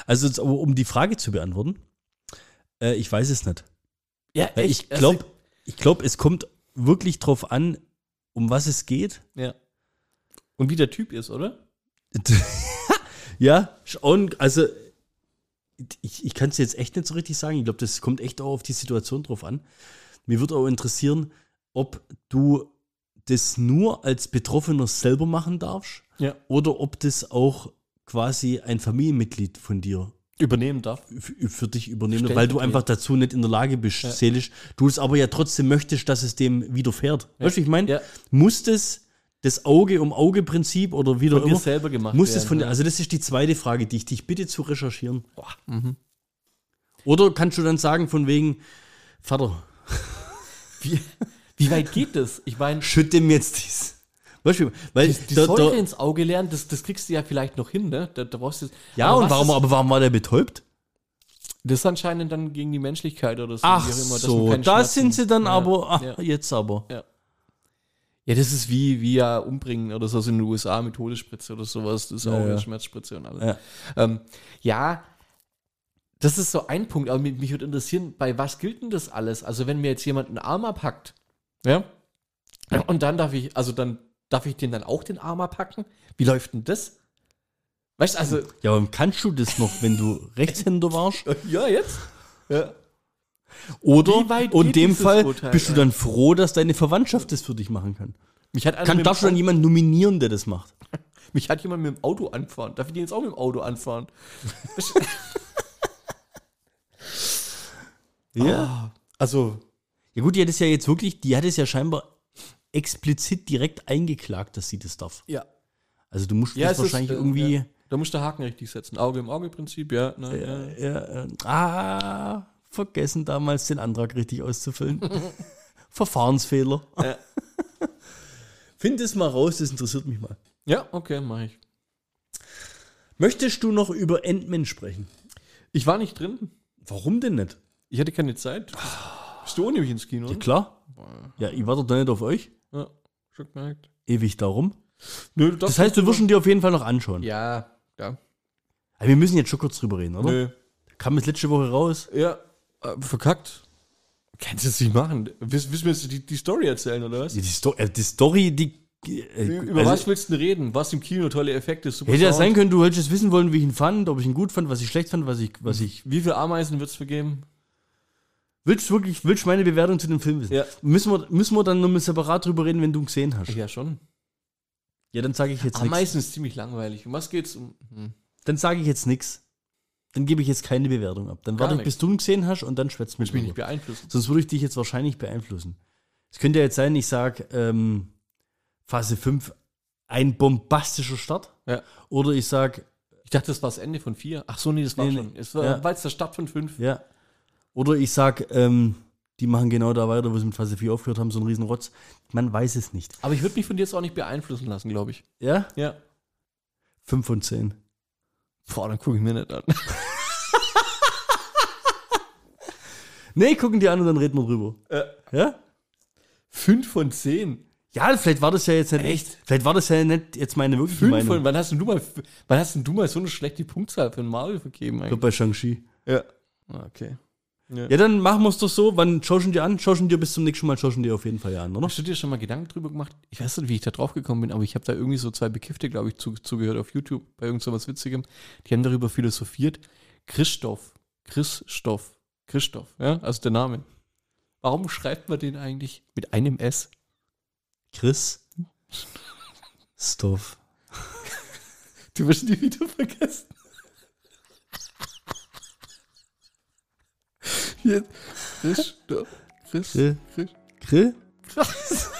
Also, jetzt um die Frage zu beantworten, äh, ich weiß es nicht. Ja, Weil ich glaube, ich glaube, es kommt wirklich drauf an, um was es geht. ja. Und wie der Typ ist, oder? *laughs* ja, schon, also ich, ich kann es jetzt echt nicht so richtig sagen. Ich glaube, das kommt echt auch auf die Situation drauf an. Mir würde auch interessieren, ob du das nur als Betroffener selber machen darfst Ja. oder ob das auch quasi ein Familienmitglied von dir Übernehmen darf. für, dich übernehmen, weil du einfach dazu nicht in der Lage bist, Ja. seelisch. Du es aber ja trotzdem möchtest, dass es dem widerfährt. Weißt du, ich meine? Ja. Muss das das Auge um Auge Prinzip oder wieder Von dir immer selber gemacht muss werden, von dir, ja. also das ist die zweite Frage, die ich dich bitte zu recherchieren. Mhm. Oder kannst du dann sagen von wegen Vater, Wie, wie weit geht das? Ich meine, schütt dem jetzt dies. Du, weil die da, Säure da, ins Auge lernen, das, das kriegst du ja vielleicht noch hin, ne? Da, da brauchst du, ja und warum ist- aber warum war der betäubt? Das ist anscheinend dann gegen die Menschlichkeit oder so. Ach immer, so, da Schmerzen- sind sie dann Ja, aber ach, ja. jetzt aber. Ja, das ist wie, wie ja umbringen oder so in den USA mit Todesspritze oder sowas. Das ist Ja, auch ja. eine Schmerzspritze und alles. Ja. Ähm, ja, das ist so ein Punkt. Aber mich, mich würde interessieren, bei was gilt denn das alles? Also, wenn mir jetzt jemand einen Arm abhackt, ja, und dann darf ich, also dann darf ich den dann auch den Arm abhacken? Wie läuft denn das? Weißt du, also, Ja, aber kannst du das noch, wenn du *laughs* Rechtshänder warst? ja, jetzt? Ja. Oder und in dem Fall Urteil, bist du dann froh, dass deine Verwandtschaft das für dich machen kann. Mich hat, Kann, darfst du dann jemanden nominieren, der das macht? *laughs* mich hat jemand mit dem Auto anfahren. Darf ich den jetzt auch mit dem Auto anfahren? *laughs* Ja. Also, Ja gut, die hat es ja jetzt wirklich, die hat es ja scheinbar explizit direkt eingeklagt, dass sie das darf. ja. Also du musst Ja, das es ist, wahrscheinlich äh, irgendwie. Ja. Da musst du Haken richtig setzen. Auge im Auge-Prinzip, ja. Ne, ja. Ja, äh, ah, vergessen damals den Antrag richtig auszufüllen. *laughs* Verfahrensfehler. Ja. Find es mal raus, das interessiert mich mal. ja, okay, mach ich. Möchtest du noch über Endman sprechen? Ich war nicht drin. Warum denn nicht? Ich hatte keine Zeit. Bist du ohne mich ins Kino? Ja klar. Ja, ich warte doch nicht auf euch. Ja, schon gemerkt. Ewig darum. Nö, du Das heißt, wirst ihn dir auf jeden Fall noch anschauen. Ja, ja. Aber wir müssen jetzt schon kurz drüber reden, oder? Nö. Kam es letzte Woche raus? Ja, äh, verkackt. Kannst du das nicht machen? Willst, willst du mir jetzt die, die Story erzählen, oder was? Die, Sto äh, die Story, die. Äh, Über also, was willst du denn reden? Was im Kino, tolle Effekte, super Hätte ja sein können, du hättest wissen wollen, wie ich ihn fand, ob ich ihn gut fand, was ich schlecht fand, was ich. Was ich Wie viele Ameisen wird es vergeben? Willst du wirklich, willst du meine Bewertung zu dem Film wissen? Ja. Müssen wir, müssen wir dann nochmal separat drüber reden, wenn du ihn gesehen hast? Ja, schon. Ja, dann sage ich jetzt nichts. Ameisen ist ziemlich langweilig. Um was geht's? Um, hm. Dann sage ich jetzt nichts. Dann gebe ich jetzt keine Bewertung ab. Dann Gar warte ich, bis du ihn gesehen hast und dann schwätzt Willst mich mich nicht beeinflussen. Sonst würde ich dich jetzt wahrscheinlich beeinflussen. Es könnte ja jetzt sein, ich sage ähm, Phase 5 ein bombastischer Start. Ja. Oder ich sage, Ich dachte, das war das Ende von vier. Ach so, nee, das war Nee, nee. schon. Es war, Ja. war jetzt der Start von fünf. ja. Oder ich sage, ähm, die machen genau da weiter, wo sie mit Phase 4 aufgehört haben, so ein Riesenrotz. Man weiß es nicht. Aber ich würde mich von dir jetzt auch nicht beeinflussen lassen, glaube ich. Ja? Ja. 5 von 10. Boah, dann gucke ich mir nicht an. *laughs* Nee, gucken die an und dann reden wir drüber. Ja? Fünf von zehn. Ja, vielleicht war das ja jetzt nicht Echt? Vielleicht war das ja nicht jetzt meine wirkliche Fünf Meinung. von, wann hast denn du mal, wann hast denn du mal so eine schlechte Punktzahl für einen Marvel vergeben Ich eigentlich? glaube bei Shang-Chi. Ja. Ah, Okay. Ja, dann machen wir es doch so. Wann schaust du dir an? Schaust du dir bis zum nächsten Mal, schaust du dir auf jeden Fall ja an, oder? Hast du dir schon mal Gedanken drüber gemacht? Ich weiß nicht, wie ich da drauf gekommen bin, aber ich habe da irgendwie so zwei Bekiffte, glaube ich, zu, zugehört auf YouTube bei irgend so was Witzigem. Die haben darüber philosophiert. Christoph. Christoph. Christoph, ja, also der Name. Warum schreibt man den eigentlich mit einem S? Chris. Stoff. *laughs* Du wirst nie wieder vergessen. Jetzt. Chris. Grill. Chris. Grill? *laughs* *laughs*